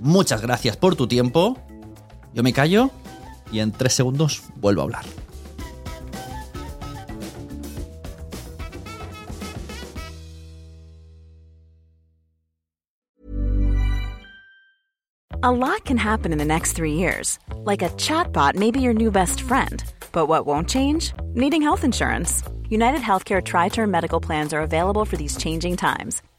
Muchas gracias por tu tiempo. Yo me callo y en tres segundos vuelvo a hablar. A lot can happen in the next three years. Like a chatbot may be your new best friend. But what won't change? Needing health insurance. United Healthcare Tri Term Medical Plans are available for these changing times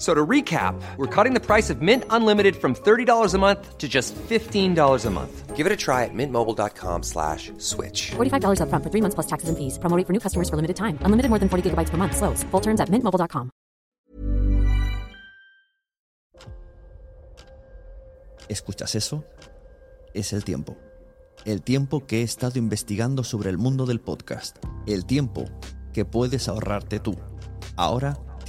So to recap, we're cutting the price of Mint Unlimited from $30 a month to just $15 a month. Give it a try at mintmobile.com slash switch. $45 up front for three months plus taxes and fees. Promoting for new customers for limited time. Unlimited more than 40 gigabytes per month. Slows. Full terms at mintmobile.com. ¿Escuchas eso? Es el tiempo. El tiempo que he estado investigando sobre el mundo del podcast. El tiempo que puedes ahorrarte tú. Ahora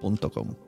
podcaster.com.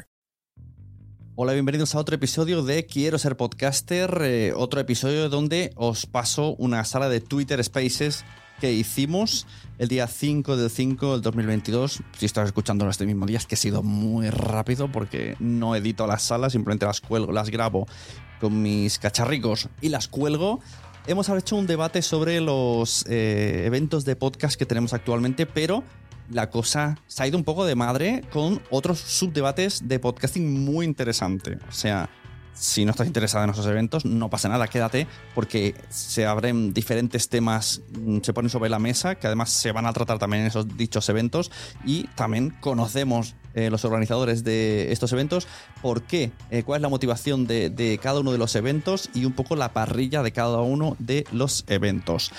Hola, bienvenidos a otro episodio de Quiero ser podcaster, eh, otro episodio donde os paso una sala de Twitter Spaces que hicimos el día 5 del 5 del 2022. Si estás escuchando este mismo día, es que ha sido muy rápido porque no edito las salas, simplemente las cuelgo, las grabo con mis cacharricos y las cuelgo. Hemos hecho un debate sobre los eh, eventos de podcast que tenemos actualmente, pero la cosa se ha ido un poco de madre con otros subdebates de podcasting muy interesante. O sea, si no estás interesado en esos eventos, no pasa nada, quédate, porque se abren diferentes temas, mm, se ponen sobre la mesa, que además se van a tratar también en esos dichos eventos, y también conocemos eh, los organizadores de estos eventos, por qué, eh, cuál es la motivación de cada uno de los eventos y un poco la parrilla de cada uno de los eventos.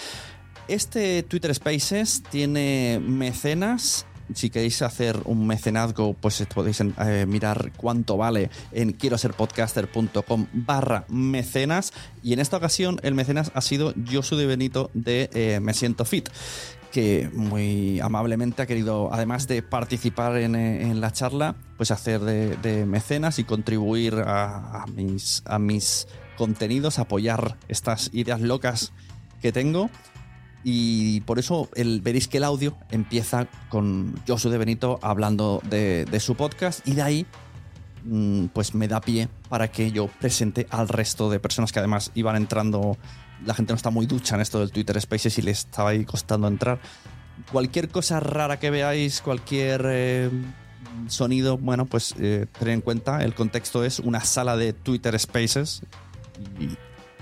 Este Twitter Spaces tiene mecenas. Si queréis hacer un mecenazgo, pues podéis eh, mirar cuánto vale en quiero ser podcaster.com barra mecenas. Y en esta ocasión el mecenas ha sido Josu de Benito de eh, Me Siento Fit que muy amablemente ha querido, además de participar en, eh, la charla, pues hacer de, mecenas y contribuir a mis contenidos, apoyar estas ideas locas que tengo. Y por eso el, veréis que el audio empieza con Josu de Benito hablando de, su podcast y de ahí mm, pues me da pie para que yo presente al resto de personas que además iban entrando. La gente no está muy ducha en esto del Twitter Spaces y les estaba ahí costando entrar. Cualquier cosa rara que veáis, cualquier eh, sonido, bueno, pues eh, en cuenta, el contexto es una sala de Twitter Spaces y,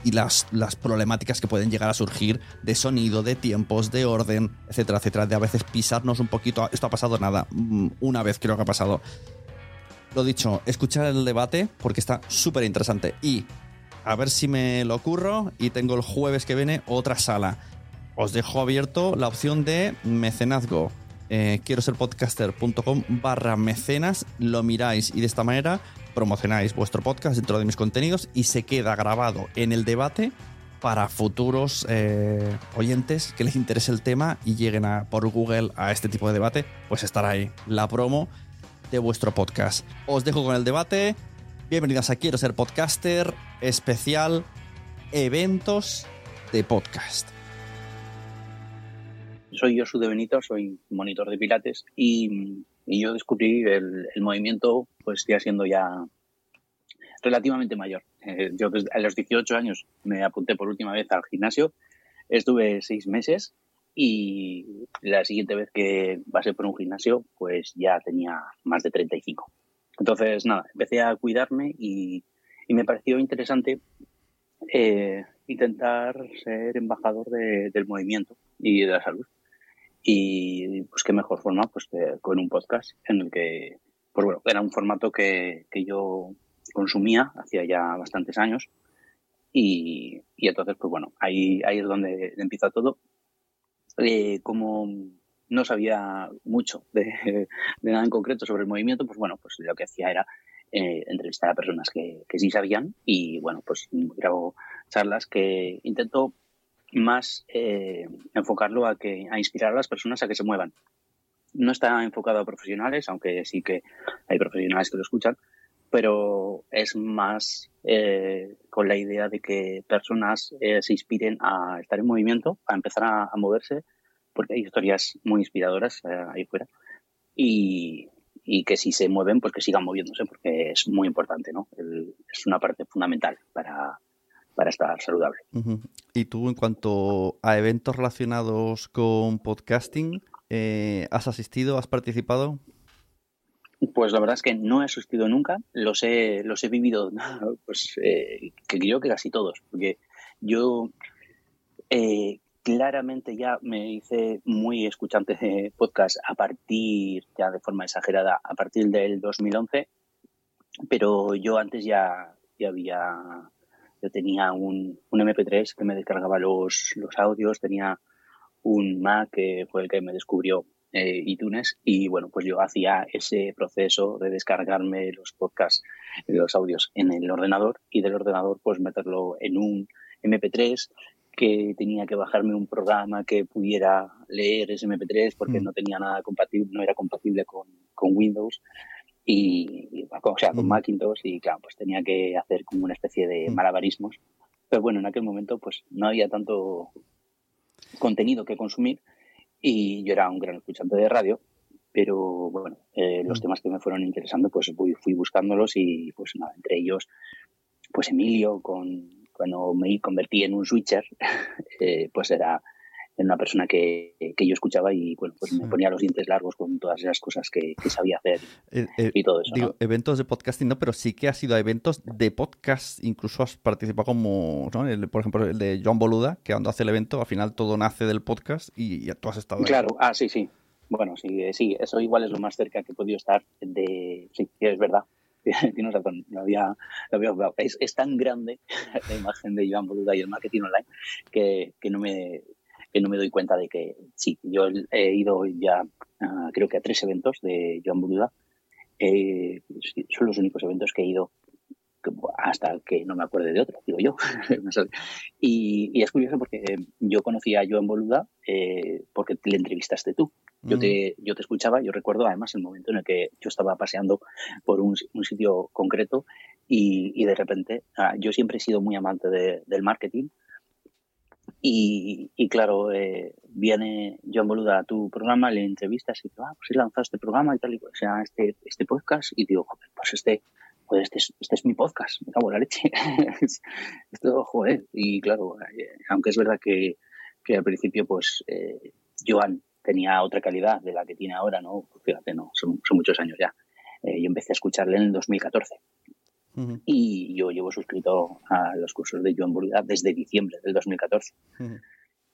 y las, las problemáticas que pueden llegar a surgir de sonido, de tiempos, de orden, etcétera, etcétera, de a veces pisarnos un poquito. Esto ha pasado nada, mm, una vez creo que ha pasado. Lo dicho, escuchar el debate porque está súper interesante y a ver si me lo ocurro y tengo el jueves que viene otra sala. Os dejo abierto la opción de mecenazgo. Eh, quiero ser podcaster.com barra mecenas, lo miráis y de esta manera promocionáis vuestro podcast dentro de mis contenidos y se queda grabado en el debate para futuros eh, oyentes que les interese el tema y lleguen a, por Google a este tipo de debate, pues estará ahí la promo de vuestro podcast. Os dejo con el debate. Bienvenidos a Quiero ser podcaster especial eventos de podcast. Soy Josu de Benito, soy monitor de pilates y, yo descubrí el, movimiento pues ya siendo ya relativamente mayor. Eh, yo desde, a los 18 años me apunté por última vez al gimnasio, estuve seis meses y la siguiente vez que pasé por un gimnasio pues ya tenía más de 35. Entonces nada, empecé a cuidarme y, me pareció interesante eh, intentar ser embajador de, del movimiento y de la salud. Y pues qué mejor forma pues con un podcast en el que, pues bueno, era un formato que, que yo consumía hacía ya bastantes años. Y, y, entonces, pues bueno, ahí, ahí es donde empieza todo. Eh, como no sabía mucho de, de, nada en concreto sobre el movimiento, pues bueno, pues lo que hacía era eh, entrevistar a personas que, que, sí sabían y bueno, pues grabo charlas que intento más eh, enfocarlo a que a inspirar a las personas a que se muevan. No está enfocado a profesionales, aunque sí que hay profesionales que lo escuchan, pero es más eh, con la idea de que personas eh, se inspiren a estar en movimiento, a empezar a, moverse, porque hay historias muy inspiradoras eh, ahí fuera. Y, y, que si se mueven, pues que sigan moviéndose, porque es muy importante, ¿no? Es una parte fundamental para, para estar saludable. Uh -huh. Y tú, en cuanto a eventos relacionados con podcasting, eh, ¿has asistido, has participado? Pues la verdad es que no he asistido nunca, los he, los he vivido, pues eh, que creo que casi todos, porque yo eh, claramente ya me hice muy escuchante de podcast a partir, ya de forma exagerada, a partir del 2011, pero yo antes ya, ya había, yo tenía un, un MP3 que me descargaba los, los audios, tenía un Mac que fue el que me descubrió eh, iTunes y bueno, pues yo hacía ese proceso de descargarme los podcasts, los audios en el ordenador y del ordenador pues meterlo en un MP3 que tenía que bajarme un programa que pudiera leer ese MP3 porque mm. no tenía nada compatible, no era compatible con, con Windows y, y, o sea, con mm. Macintosh y claro, pues tenía que hacer como una especie de mm. malabarismos. Pero bueno, en aquel momento pues no había tanto contenido que consumir y yo era un gran escuchante de radio, pero bueno, eh, los temas que me fueron interesando, pues fui, fui, buscándolos y pues nada, entre ellos, pues Emilio, con, cuando me convertí en un switcher, eh, pues era una persona que, que, yo escuchaba y bueno, pues me ponía los dientes largos con todas esas cosas que, que sabía hacer eh, eh, y todo eso. Digo, ¿no? eventos de podcasting no, pero sí que ha sido eventos de podcast, incluso has participado como, ¿no? el, por ejemplo, el de John Boluda, que cuando hace el evento, al final todo nace del podcast y, y tú has estado Claro, ahí. ah, sí, sí. Bueno, sí, sí, eso igual es lo más cerca que he podido estar de... Sí, es verdad. Tienes razón, lo había, lo había es, es, tan grande la imagen de Joan Boluda y el marketing online que, que no me que no me doy cuenta de que sí, yo he ido ya uh, creo que a tres eventos de Joan Boluda. Eh, son los únicos eventos que he ido hasta que no me acuerde de otro, digo yo. y, y, es curioso porque yo conocí a Joan Boluda eh, porque le entrevistaste tú. Yo, mm. te, yo te escuchaba, yo recuerdo además el momento en el que yo estaba paseando por un, un sitio concreto y, y, de repente, uh, yo siempre he sido muy amante de, del marketing Y, y claro, eh, viene Joan Boluda a tu programa, le entrevistas y dice, ah, pues he lanzado este programa y tal, y o sea, este, este podcast, y digo, joder, pues este, pues este es, este es mi podcast, me cago en la leche. Esto, joder, y claro, eh, aunque es verdad que, al principio, pues, eh, Joan tenía otra calidad de la que tiene ahora, ¿no? Fíjate, no, son, son muchos años ya. Eh, yo empecé a escucharle en el 2014. Y yo llevo suscrito a los cursos de Joan Boluda desde diciembre del 2014.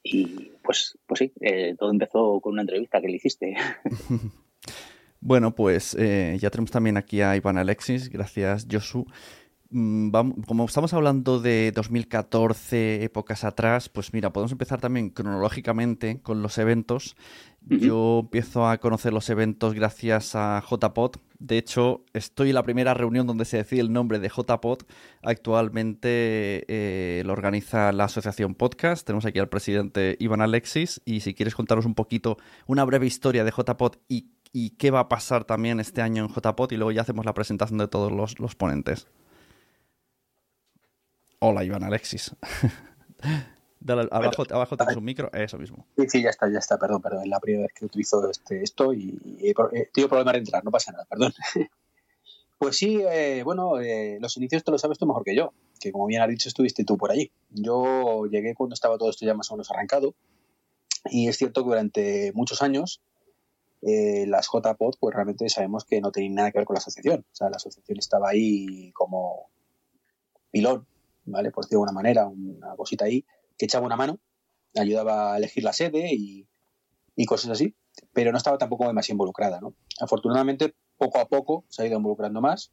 Y pues, pues sí, eh, todo empezó con una entrevista que le hiciste. bueno, pues eh, ya tenemos también aquí a Iván Alexis. Gracias, Josu. Mm, como estamos hablando de 2014, épocas atrás, pues mira, podemos empezar también cronológicamente con los eventos. Yo empiezo a conocer los eventos gracias a JPod. De hecho, estoy en la primera reunión donde se decide el nombre de JPod. Actualmente eh, lo organiza la Asociación Podcast. Tenemos aquí al presidente Iván Alexis. Y si quieres contaros un poquito, una breve historia de JPod y, y qué va a pasar también este año en JPod, y luego ya hacemos la presentación de todos los, los ponentes. Hola, Iván Alexis. abajo, abajo tienes un micro, eso mismo. Sí, sí, ya está, ya está, perdón, perdón. Es la primera vez que utilizo este, esto y, he tenido problema de entrar, no pasa nada, perdón. Pues sí, eh, bueno, eh, los inicios te lo sabes tú mejor que yo, que como bien has dicho estuviste tú por allí. Yo llegué cuando estaba todo esto ya más o menos arrancado y es cierto que durante muchos años eh, las JPOD pues realmente sabemos que no tenían nada que ver con la asociación. O sea, la asociación estaba ahí como pilón ¿vale? Por decirlo de alguna manera, una cosita ahí que echaba una mano, ayudaba a elegir la sede y, cosas así, pero no estaba tampoco demasiado involucrada, ¿no? Afortunadamente, poco a poco se ha ido involucrando más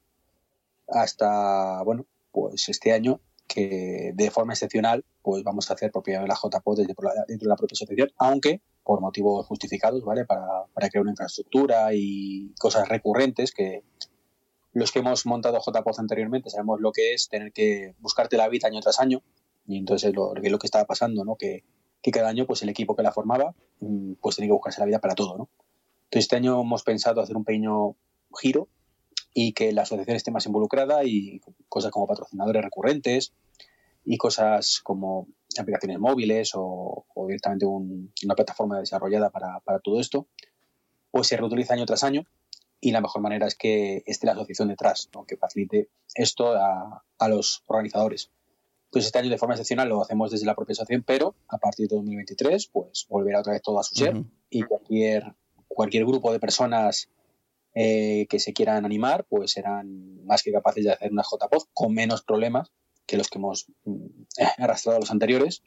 hasta, bueno, pues este año que de forma excepcional pues vamos a hacer propiedad de la JPO dentro de la propia asociación, aunque por motivos justificados, ¿vale? Para, para crear una infraestructura y cosas recurrentes que, los que hemos montado JPOZ anteriormente sabemos lo que es tener que buscarte la vida año tras año y entonces lo, lo que estaba pasando, ¿no? Que, que, cada año pues el equipo que la formaba mm, pues tenía que buscarse la vida para todo, ¿no? Entonces este año hemos pensado hacer un pequeño giro y que la asociación esté más involucrada y cosas como patrocinadores recurrentes y cosas como aplicaciones móviles o, directamente una plataforma desarrollada para, para todo esto, pues se reutiliza año tras año y la mejor manera es que esté la asociación detrás, que facilite esto a, los organizadores. Pues este año de forma excepcional lo hacemos desde la propia asociación, pero a partir de 2023 pues volverá otra vez todo a su ser y cualquier, cualquier grupo de personas eh, que se quieran animar pues serán más que capaces de hacer una JPOZ con menos problemas que los que hemos mm, arrastrado los anteriores,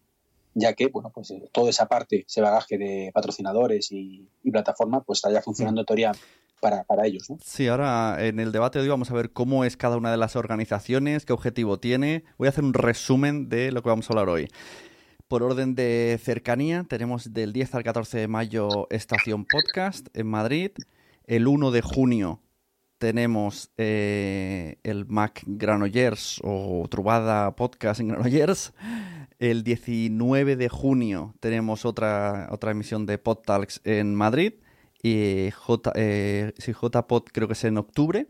ya que bueno pues eh, toda esa parte, ese bagaje de patrocinadores y, plataforma pues está ya funcionando en teoría para, ellos. ¿no? Sí, ahora en el debate de hoy vamos a ver cómo es cada una de las organizaciones, qué objetivo tiene. Voy a hacer un resumen de lo que vamos a hablar hoy. Por orden de cercanía, tenemos del 10 al 14 de mayo Estación Podcast en Madrid. El 1 de junio tenemos eh, el Mac Granollers o Trubada Podcast en Granollers. El 19 de junio tenemos otra, otra emisión de PodTalks en Madrid y J, eh, JPod creo que es en octubre.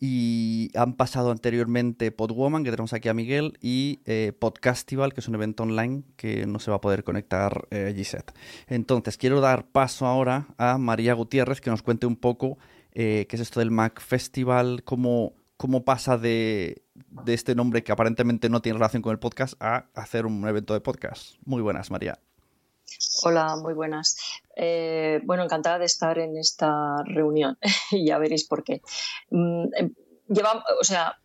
Y han pasado anteriormente Podwoman, que tenemos aquí a Miguel, y eh, Podcastival, que es un evento online que no se va a poder conectar eh, Gisette. Entonces, quiero dar paso ahora a María Gutiérrez, que nos cuente un poco eh, qué es esto del Mac Festival, cómo, cómo pasa de, de este nombre que aparentemente no tiene relación con el podcast a hacer un evento de podcast. Muy buenas, María. Hola, muy buenas. Eh, bueno, encantada de estar en esta reunión y ya veréis por qué. Mm, em, o sea,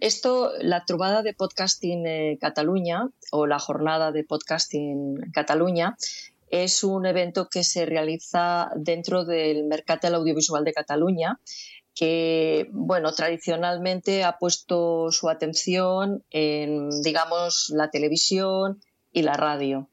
esto, la trubada de podcasting en Cataluña o la jornada de podcasting Cataluña es un evento que se realiza dentro del mercado audiovisual de Cataluña que, bueno, tradicionalmente ha puesto su atención en, digamos, la televisión y la radio.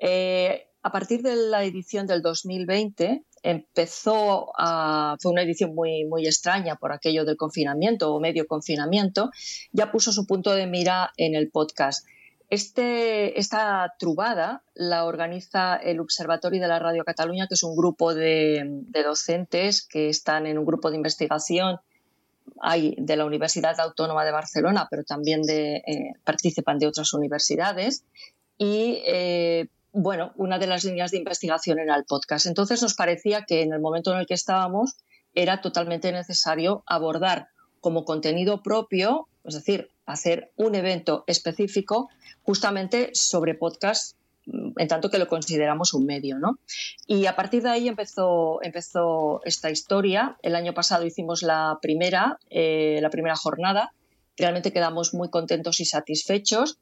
Eh, a partir de la edición del 2020 empezó a, fue una edición muy, muy extraña por aquello del confinamiento o medio confinamiento, ya puso su punto de mira en el podcast. Este, esta trubada la organiza el Observatorio de la Radio Cataluña, que es un grupo de, docentes que están en un grupo de investigación hay de la Universidad Autónoma de Barcelona, pero también de, eh, participan de otras universidades. Y eh, bueno, una de las líneas de investigación era el podcast. Entonces nos parecía que en el momento en el que estábamos era totalmente necesario abordar como contenido propio, es decir, hacer un evento específico justamente sobre podcast en tanto que lo consideramos un medio, ¿no? Y a partir de ahí empezó, empezó esta historia. El año pasado hicimos la primera, eh, la primera jornada. Realmente quedamos muy contentos y satisfechos.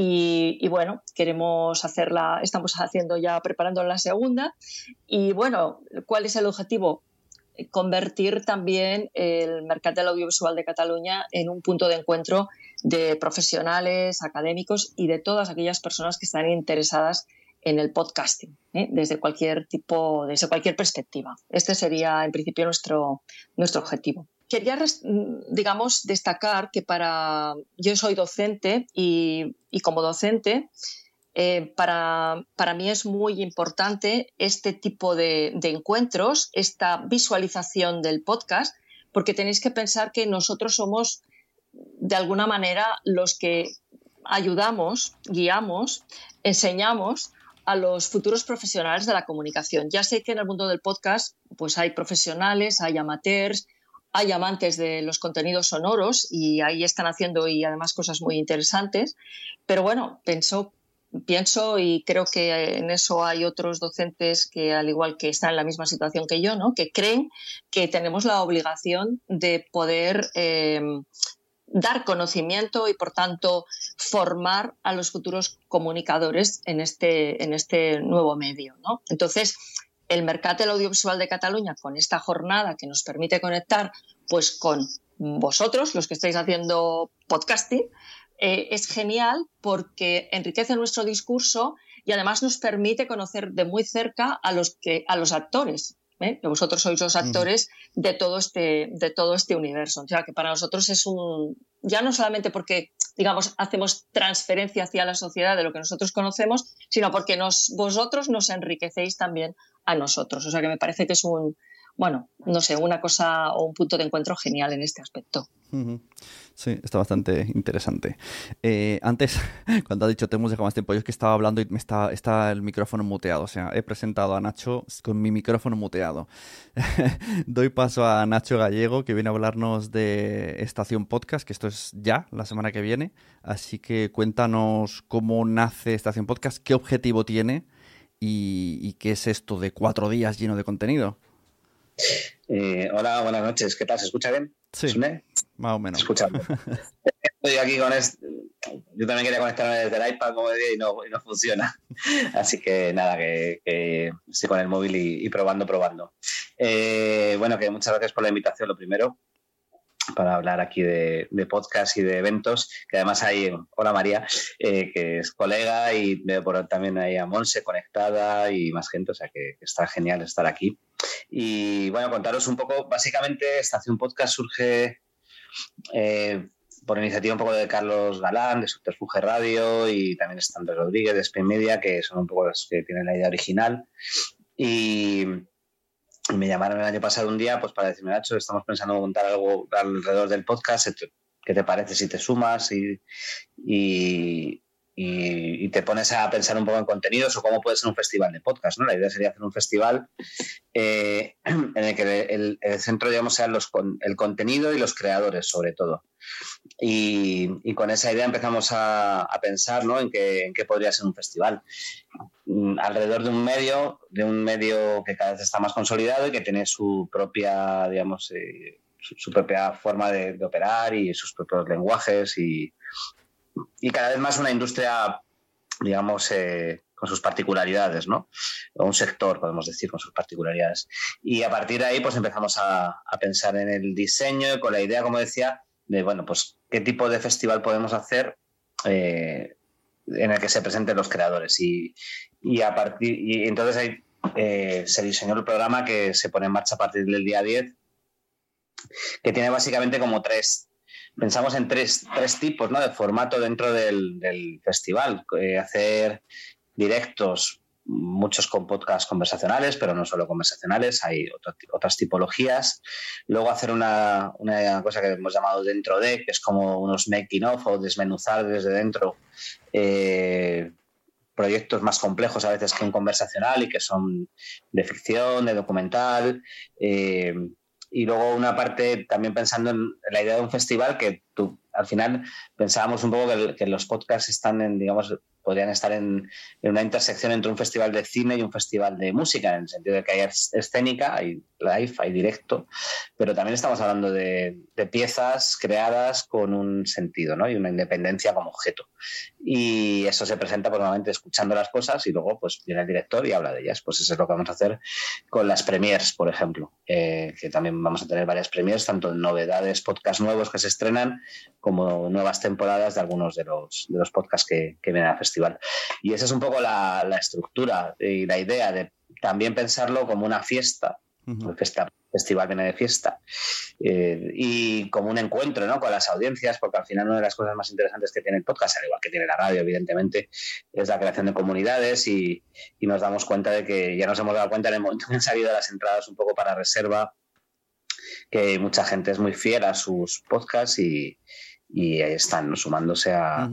Y, bueno, queremos hacerla, estamos haciendo ya, preparando la segunda. Y bueno, ¿cuál es el objetivo? convertir también el mercado del audiovisual de Cataluña en un punto de encuentro de profesionales, académicos y de todas aquellas personas que están interesadas en el podcasting, ¿eh? desde cualquier tipo, desde cualquier perspectiva. Este sería, en principio, nuestro, nuestro objetivo. Quería, digamos, destacar que para yo soy docente y, como docente eh, para, para, mí es muy importante este tipo de, encuentros, esta visualización del podcast, porque tenéis que pensar que nosotros somos, de alguna manera, los que ayudamos, guiamos, enseñamos a los futuros profesionales de la comunicación. Ya sé que en el mundo del podcast pues hay profesionales, hay amateurs, hay amantes de los contenidos sonoros y ahí están haciendo y además cosas muy interesantes. Pero bueno, pienso y creo que en eso hay otros docentes que al igual que están en la misma situación que yo, ¿no? que creen que tenemos la obligación de poder eh, dar conocimiento y por tanto formar a los futuros comunicadores en este, en este nuevo medio. ¿no? Entonces, el mercado del audiovisual de Cataluña con esta jornada que nos permite conectar pues con vosotros, los que estáis haciendo podcasting, eh, es genial porque enriquece nuestro discurso y además nos permite conocer de muy cerca a los, que, a los actores. ¿eh? que vosotros sois los actores de, todo este, de todo este universo. O sea, que para nosotros es un. Ya no solamente porque, digamos, hacemos transferencia hacia la sociedad de lo que nosotros conocemos, sino porque nos, vosotros nos enriquecéis también a nosotros. O sea, que me parece que es un, bueno, no sé, una cosa o un punto de encuentro genial en este aspecto. Sí, está bastante interesante. Eh, antes, cuando ha dicho te hemos dejado más tiempo, yo es que estaba hablando y me está, está el micrófono muteado. O sea, he presentado a Nacho con mi micrófono muteado. Doy paso a Nacho Gallego, que viene a hablarnos de Estación Podcast, que esto es ya, la semana que viene. Así que cuéntanos cómo nace Estación Podcast, qué objetivo tiene y, y qué es esto de cuatro días lleno de contenido. Eh, hola, buenas noches. ¿Qué tal? ¿Se escucha bien? Sí. Más o menos. Escuchando. Estoy aquí con este. Yo también quería conectarme desde el iPad, como decía, y no, no funciona. Así que nada, que, estoy con el móvil y, probando, probando. Eh, bueno, que muchas gracias por la invitación, lo primero para hablar aquí de, podcast y de eventos, que además hay, hola María, eh, que es colega y veo por también ahí a Monse conectada y más gente, o sea que, está genial estar aquí. Y bueno, contaros un poco, básicamente Estación Podcast surge eh, por iniciativa un poco de Carlos Galán, de Subterfuge Radio y también está Andrés Rodríguez de Spain Media, que son un poco los que tienen la idea original. Y me llamaron el año pasado un día pues para decirme, Nacho, estamos pensando en montar algo alrededor del podcast, ¿qué te parece si te sumas? Y, y, te pones a pensar un poco en contenidos o cómo puede ser un festival de podcast. ¿no? La idea sería hacer un festival eh, en el que el, centro, digamos, sean el contenido y los creadores, sobre todo. Y, con esa idea empezamos a, pensar ¿no? en qué podría ser un festival. Mm, alrededor de un medio, de un medio que cada vez está más consolidado y que tiene su propia, digamos, eh, su, propia forma de, de, operar y sus propios lenguajes y, y cada vez más una industria, digamos, eh, con sus particularidades, ¿no? O un sector, podemos decir, con sus particularidades. Y a partir de ahí, pues empezamos a, pensar en el diseño con la idea, como decía, de, bueno, pues qué tipo de festival podemos hacer eh, en el que se presenten los creadores. Y, a partir, y entonces ahí eh, se diseñó el programa que se pone en marcha a partir del día 10, que tiene básicamente como tres, pensamos en tres, tres tipos ¿no? de formato dentro del, festival. Eh, hacer directos muchos con podcasts conversacionales, pero no solo conversacionales, hay otras tipologías. Luego hacer una, una, cosa que hemos llamado dentro de, que es como unos making of o desmenuzar desde dentro eh, proyectos más complejos a veces que un conversacional y que son de ficción, de documental. Eh, y luego una parte también pensando en la idea de un festival que tú, al final pensábamos un poco que, que los podcasts están en, digamos, podrían estar en, una intersección entre un festival de cine y un festival de música, en el sentido de que hay escénica, hay live, hay directo, pero también estamos hablando de, piezas creadas con un sentido ¿no? y una independencia como objeto. Y eso se presenta pues, normalmente escuchando las cosas y luego pues, viene el director y habla de ellas. Pues eso es lo que vamos a hacer con las premiers, por ejemplo, eh, que también vamos a tener varias premiers, tanto en novedades, podcasts nuevos que se estrenan, como nuevas temporadas de algunos de los, de los podcasts que, que vienen al festival. Y esa es un poco la, estructura y la idea de también pensarlo como una fiesta, porque este festival viene de fiesta, eh, y como un encuentro ¿no? con las audiencias, porque al final una de las cosas más interesantes que tiene el podcast, al igual que tiene la radio, evidentemente, es la creación de comunidades y, nos damos cuenta de que ya nos hemos dado cuenta en el momento que han salido las entradas un poco para reserva, que mucha gente es muy fiel a sus podcasts y, y ahí están sumándose a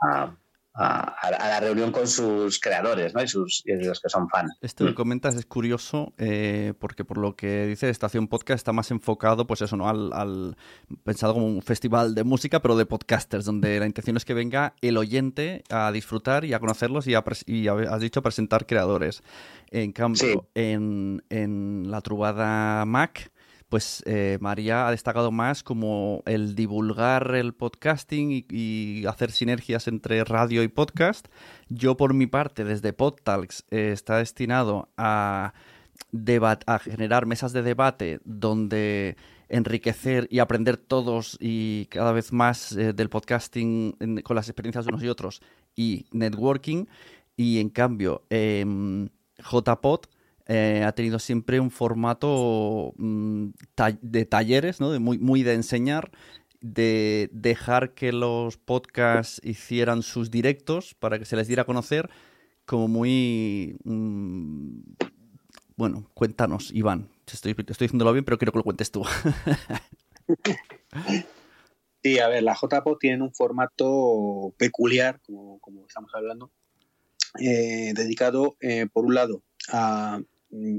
a, la reunión con sus creadores ¿no? y, sus, los que son fans. Esto que comentas es curioso eh, porque por lo que dice Estación Podcast está más enfocado pues eso, ¿no? Al, pensado como un festival de música pero de podcasters donde la intención es que venga el oyente a disfrutar y a conocerlos y, a, y has dicho presentar creadores. En cambio, en, en la Trubada Mac pues eh, María ha destacado más como el divulgar el podcasting y, hacer sinergias entre radio y podcast. Yo, por mi parte, desde PodTalks, eh, está destinado a, generar mesas de debate donde enriquecer y aprender todos y cada vez más eh, del podcasting con las experiencias de unos y otros y networking. Y en cambio, em, JPod eh, ha tenido siempre un formato mm, de talleres, ¿no? de muy, muy de enseñar, de dejar que los podcasts hicieran sus directos para que se les diera a conocer, como muy... Mm, bueno, cuéntanos, Iván. Estoy, estoy diciéndolo bien, pero quiero que lo cuentes tú. Sí, a ver, la JPO tiene un formato peculiar, como, estamos hablando, eh, dedicado, eh, por un lado, a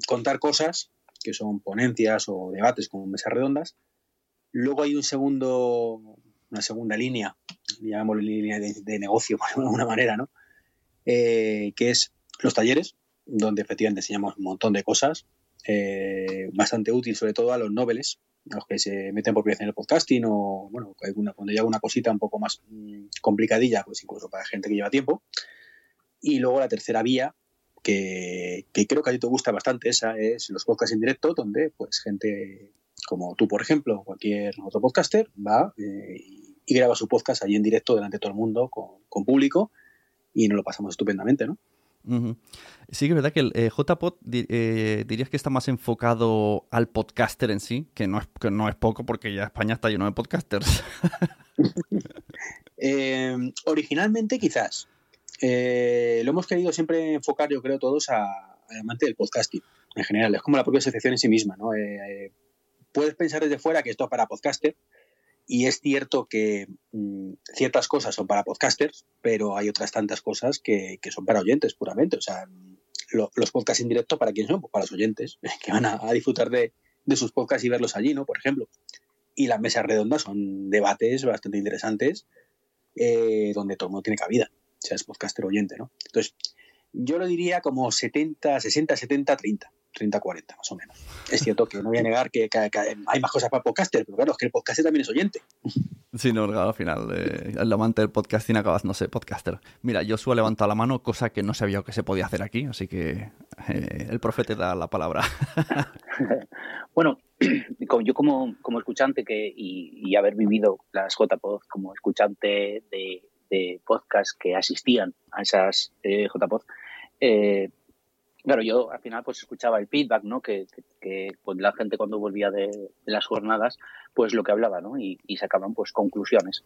contar cosas, que son ponencias o debates como mesas redondas. Luego hay un segundo, una segunda línea, llamamos línea de, negocio de alguna manera, ¿no? Eh, que es los talleres, donde efectivamente enseñamos un montón de cosas, eh, bastante útil sobre todo a los noveles, a los que se meten por primera vez en el podcasting o, bueno, cuando llega una cosita un poco más mm, complicadilla, pues incluso para gente que lleva tiempo. Y luego la tercera vía, que, creo que a ti te gusta bastante, esa es los podcasts en directo, donde pues gente como tú, por ejemplo, o cualquier otro podcaster, va eh, y, graba su podcast allí en directo delante de todo el mundo, con, público, y nos lo pasamos estupendamente, ¿no? Sí, que es verdad que el eh, JPod eh, dirías que está más enfocado al podcaster en sí, que no es, que no es poco porque ya España está lleno de podcasters. originalmente quizás, eh, lo hemos querido siempre enfocar, yo creo, todos al amante del podcasting en general. Es como la propia asociación en sí misma. ¿no? Eh, puedes pensar desde fuera que esto es para podcaster y es cierto que mm, ciertas cosas son para podcasters, pero hay otras tantas cosas que, son para oyentes puramente. O sea, los podcasts en directo, ¿para quién son? Pues para los oyentes, que van a, disfrutar de, sus podcasts y verlos allí, ¿no? Por ejemplo. Y las mesas redondas son debates bastante interesantes eh, donde todo el mundo tiene cabida seas podcaster oyente, ¿no? Entonces, yo lo diría como 70, 60, 70, 30. 30-40 más o menos. Es cierto que no voy a negar que, hay más cosas para podcaster, pero claro, es que el podcaster también es oyente. Sí, no, al final, eh, el amante del podcasting acabas, no sé, podcaster. Mira, yo suelo levantar la mano, cosa que no sabía que se podía hacer aquí, así que eh, el profe te da la palabra. bueno, yo como, como escuchante que, y, y haber vivido las JPod como escuchante de, de podcast que asistían a esas eh, JPod, eh, claro, yo al final pues escuchaba el feedback, ¿no? Que, pues, la gente cuando volvía de, las jornadas, pues lo que hablaba, ¿no? Y, sacaban pues conclusiones.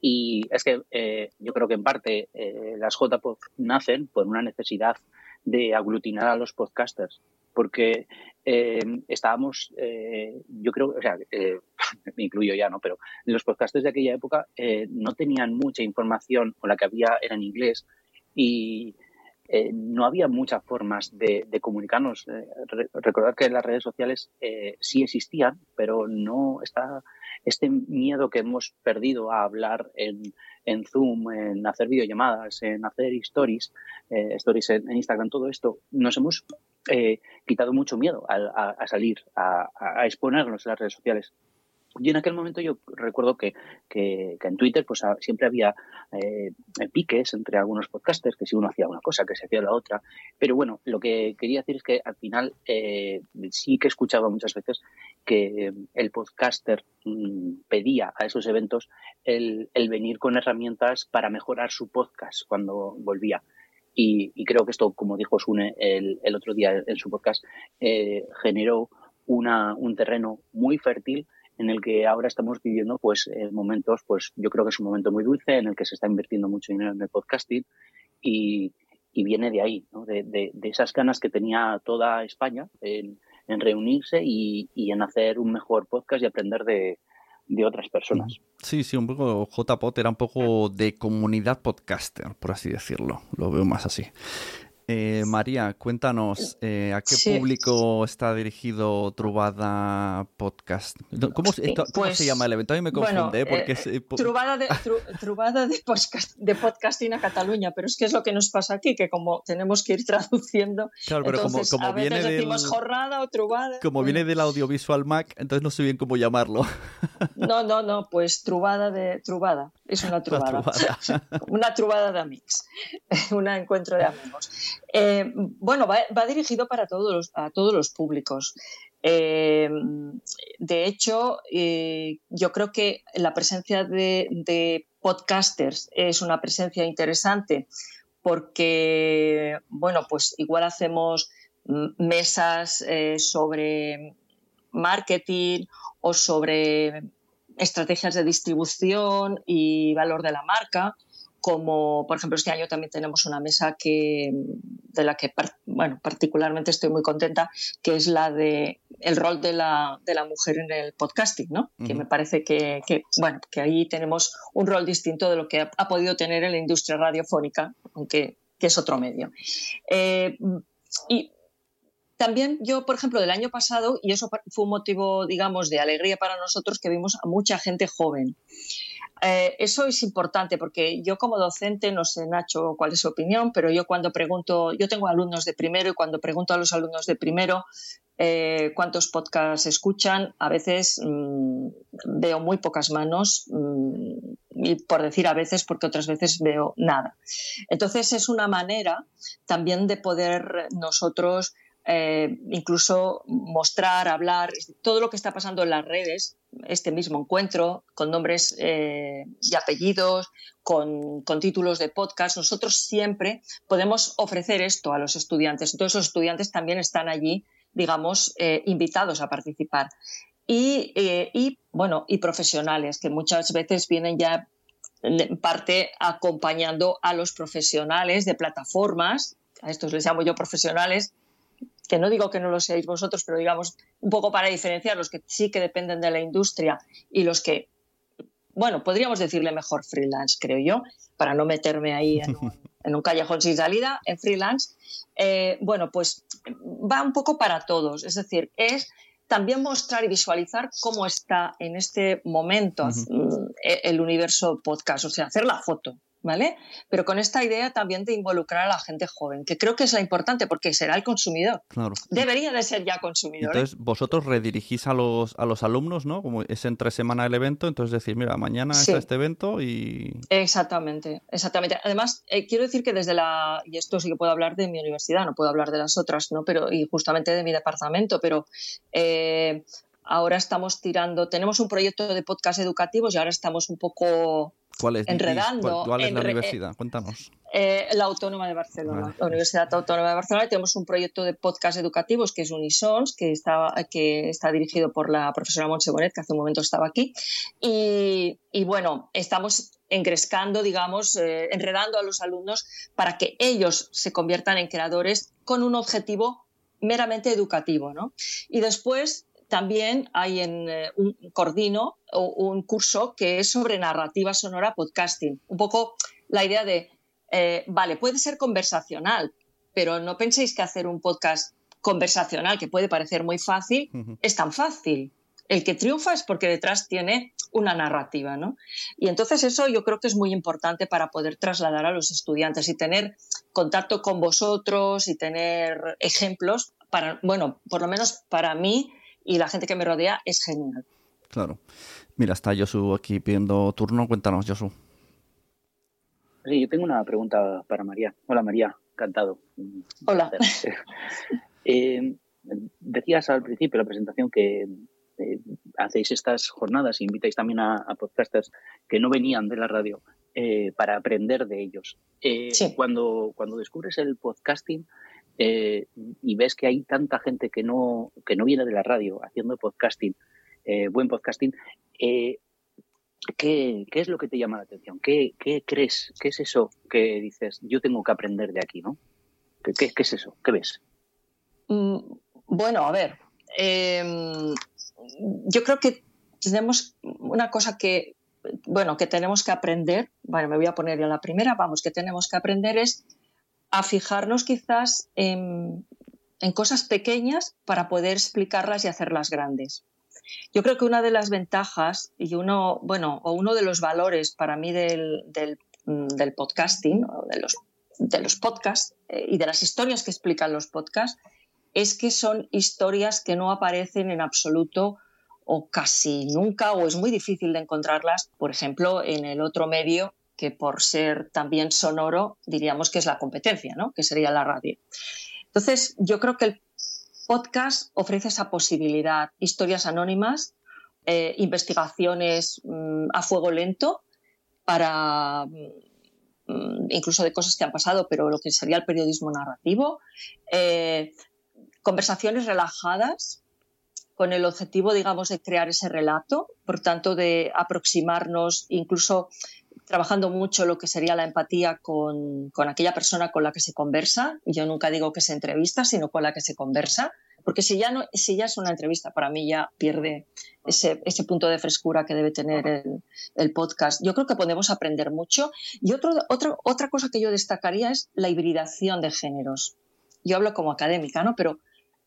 Y es que eh, yo creo que en parte las JPod nacen por una necesidad de aglutinar a los podcasters, porque eh, estábamos, eh, yo creo, o sea, eh, me incluyo ya, ¿no? Pero los podcasters de aquella época no tenían mucha información, o la que había era en inglés, y no había muchas formas de, comunicarnos. recordar que las redes sociales sí existían, pero no está este miedo que hemos perdido a hablar en, en Zoom, en hacer videollamadas, en hacer stories, stories en, Instagram, todo esto, nos hemos eh, quitado mucho miedo a, salir, a, exponernos en las redes sociales. Y en aquel momento yo recuerdo que, en Twitter pues siempre había eh, piques entre algunos podcasters, que si uno hacía una cosa, que se hacía la otra. Pero bueno, lo que quería decir es que al final eh, sí que he escuchado muchas veces que el podcaster mm, pedía a esos eventos el, el venir con herramientas para mejorar su podcast cuando volvía. Y, creo que esto, como dijo Sune el, el otro día en su podcast, eh, generó una, un terreno muy fértil en el que ahora estamos viviendo pues momentos, pues yo creo que es un momento muy dulce en el que se está invirtiendo mucho dinero en el podcasting y, viene de ahí, ¿no? de, de, de, esas ganas que tenía toda España en, reunirse y, en hacer un mejor podcast y aprender de, otras personas. Sí, sí, un poco JPOT era un poco de comunidad podcaster, por así decirlo. Lo veo más así. Eh, María, cuéntanos, eh, ¿a qué público está dirigido Trubada Podcast? ¿Cómo, pues, se llama el evento? A mí me confunde. ¿eh? porque Trubada, de, trubada de, podcast, de, podcasting a Cataluña, pero es que es lo que nos pasa aquí, que como tenemos que ir traduciendo, claro, pero como, como a viene veces decimos jornada o trubada. Como viene del audiovisual Mac, entonces no sé bien cómo llamarlo. No, no, no, pues trubada de trubada, es una trubada. Una trubada, de amigos, un encuentro de amigos. Eh, bueno, va, dirigido para todos a todos los públicos. Eh, de hecho, eh, yo creo que la presencia de, podcasters es una presencia interesante porque, bueno, pues igual hacemos mesas sobre marketing o sobre estrategias de distribución y valor de la marca como por ejemplo este año también tenemos una mesa que, de la que bueno, particularmente estoy muy contenta, que es la de el rol de la, de la mujer en el podcasting, ¿no? Que me parece que, que, bueno, que ahí tenemos un rol distinto de lo que ha, podido tener en la industria radiofónica, aunque que es otro medio. Eh, y también yo, por ejemplo, del año pasado, y eso fue un motivo, digamos, de alegría para nosotros, que vimos a mucha gente joven. Eh, eso es importante porque yo como docente, no sé Nacho cuál es su opinión, pero yo cuando pregunto, yo tengo alumnos de primero y cuando pregunto a los alumnos de primero eh, cuántos podcasts escuchan, a veces mm, veo muy pocas manos mm, y por decir a veces porque otras veces veo nada. Entonces es una manera también de poder nosotros eh, incluso mostrar, hablar, todo lo que está pasando en las redes, este mismo encuentro, con nombres eh, y apellidos, con, títulos de podcast. Nosotros siempre podemos ofrecer esto a los estudiantes. Entonces los estudiantes también están allí, digamos, eh, invitados a participar. Y, bueno, y profesionales, que muchas veces vienen ya en parte acompañando a los profesionales de plataformas, a estos les llamo yo profesionales, que no digo que no lo seáis vosotros, pero digamos un poco para diferenciar los que sí que dependen de la industria y los que, bueno, podríamos decirle mejor freelance, creo yo, para no meterme ahí en un, callejón sin salida, en freelance. Eh, bueno, pues va un poco para todos, es decir, es también mostrar y visualizar cómo está en este momento el universo podcast, o sea, hacer la foto, ¿vale? Pero con esta idea también de involucrar a la gente joven, que creo que es la importante porque será el consumidor. Claro. Debería de ser ya consumidor. ¿eh? Entonces, vosotros redirigís a los, a los alumnos, ¿no? Como es entre semana el evento, entonces decir, mira, mañana está este evento y... Exactamente, exactamente. Además, eh, quiero decir que desde la, y esto sí que puedo hablar de mi universidad, no puedo hablar de las otras, ¿no? Pero, y justamente de mi departamento, pero eh, ahora estamos tirando, tenemos un proyecto de podcast educativos y ahora estamos un poco ¿Cuál es, enredando. ¿Cuál, es la universidad? Cuéntanos. Eh, la Autónoma de Barcelona, Vale. la Universidad Autónoma de Barcelona. Tenemos un proyecto de podcast educativos que es Unisons, que está, que está dirigido por la profesora Montse Bonet, que hace un momento estaba aquí. Y, y bueno, estamos engrescando, digamos, eh, enredando a los alumnos para que ellos se conviertan en creadores con un objetivo meramente educativo. ¿no? Y después también hay en eh, un coordino o un curso que es sobre narrativa sonora podcasting. Un poco la idea de, eh, vale, puede ser conversacional, pero no penséis que hacer un podcast conversacional, que puede parecer muy fácil, es tan fácil. El que triunfa es porque detrás tiene una narrativa, ¿no? Y entonces eso yo creo que es muy importante para poder trasladar a los estudiantes y tener contacto con vosotros y tener ejemplos para, bueno, por lo menos para mí y la gente que me rodea es genial. Claro. Mira, está Josu aquí pidiendo turno. Cuéntanos, Josu. Sí, yo tengo una pregunta para María. Hola María, encantado. Hola. Eh, decías al principio de la presentación que eh, hacéis estas jornadas e invitáis también a, a podcasters que no venían de la radio eh, para aprender de ellos. Eh, cuando, cuando descubres el podcasting eh, y ves que hay tanta gente que no, que no viene de la radio haciendo podcasting, eh, buen podcasting, eh, ¿qué, qué es lo que te llama la atención? ¿Qué, qué crees? ¿Qué es eso que dices, yo tengo que aprender de aquí, ¿no? ¿Qué, qué, es eso? ¿Qué ves? Mm, Bueno, a ver, eh, yo creo que tenemos una cosa que, bueno, que tenemos que aprender, bueno, me voy a poner yo la primera, vamos, que tenemos que aprender es a fijarnos quizás en, cosas pequeñas para poder explicarlas y hacerlas grandes. Yo creo que una de las ventajas y uno, bueno, o uno de los valores para mí del, del, mm, podcasting, o de los, de los podcasts eh, y de las historias que explican los podcasts, es que son historias que no aparecen en absoluto o casi nunca o es muy difícil de encontrarlas, por ejemplo, en el otro medio que por ser también sonoro diríamos que es la competencia, ¿no? que sería la radio. Entonces, yo creo que el podcast ofrece esa posibilidad, historias anónimas, eh, investigaciones mm, a fuego lento para mm, incluso de cosas que han pasado, pero lo que sería el periodismo narrativo, eh, conversaciones relajadas con el objetivo, digamos, de crear ese relato, por tanto, de aproximarnos, incluso trabajando mucho lo que sería la empatía con, con, aquella persona con la que se conversa. Yo nunca digo que se entrevista, sino con la que se conversa, porque si ya, no, si ya es una entrevista, para mí ya pierde ese, ese punto de frescura que debe tener el, podcast. Yo creo que podemos aprender mucho. Y otro, otro, otra cosa que yo destacaría es la hibridación de géneros. Yo hablo como académica, ¿no? Pero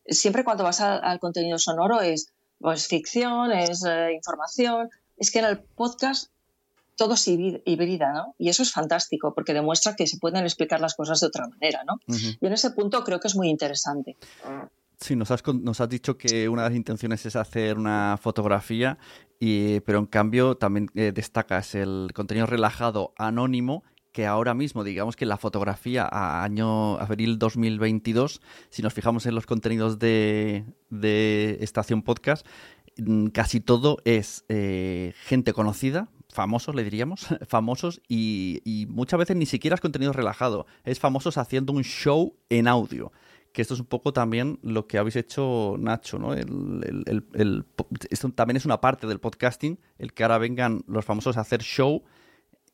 siempre cuando vas al contenido sonoro es pues, ficción, es eh, información. Es que en el podcast todo se hibrida, ¿no? Y eso es fantástico porque demuestra que se pueden explicar las cosas de otra manera, ¿no? Uh -huh. Y en ese punto creo que es muy interesante. Sí, nos has, nos has dicho que una de las intenciones es hacer una fotografía, y, pero en cambio también eh, destacas el contenido relajado, anónimo, que ahora mismo, digamos que la fotografía a año abril 2022, si nos fijamos en los contenidos de, de Estación Podcast, mm, casi todo es eh, gente conocida, famosos, le diríamos, famosos, y, muchas veces ni siquiera es contenido relajado, es famosos haciendo un show en audio. Que esto es un poco también lo que habéis hecho, Nacho, ¿no? Esto también es una parte del podcasting, el que ahora vengan los famosos a hacer show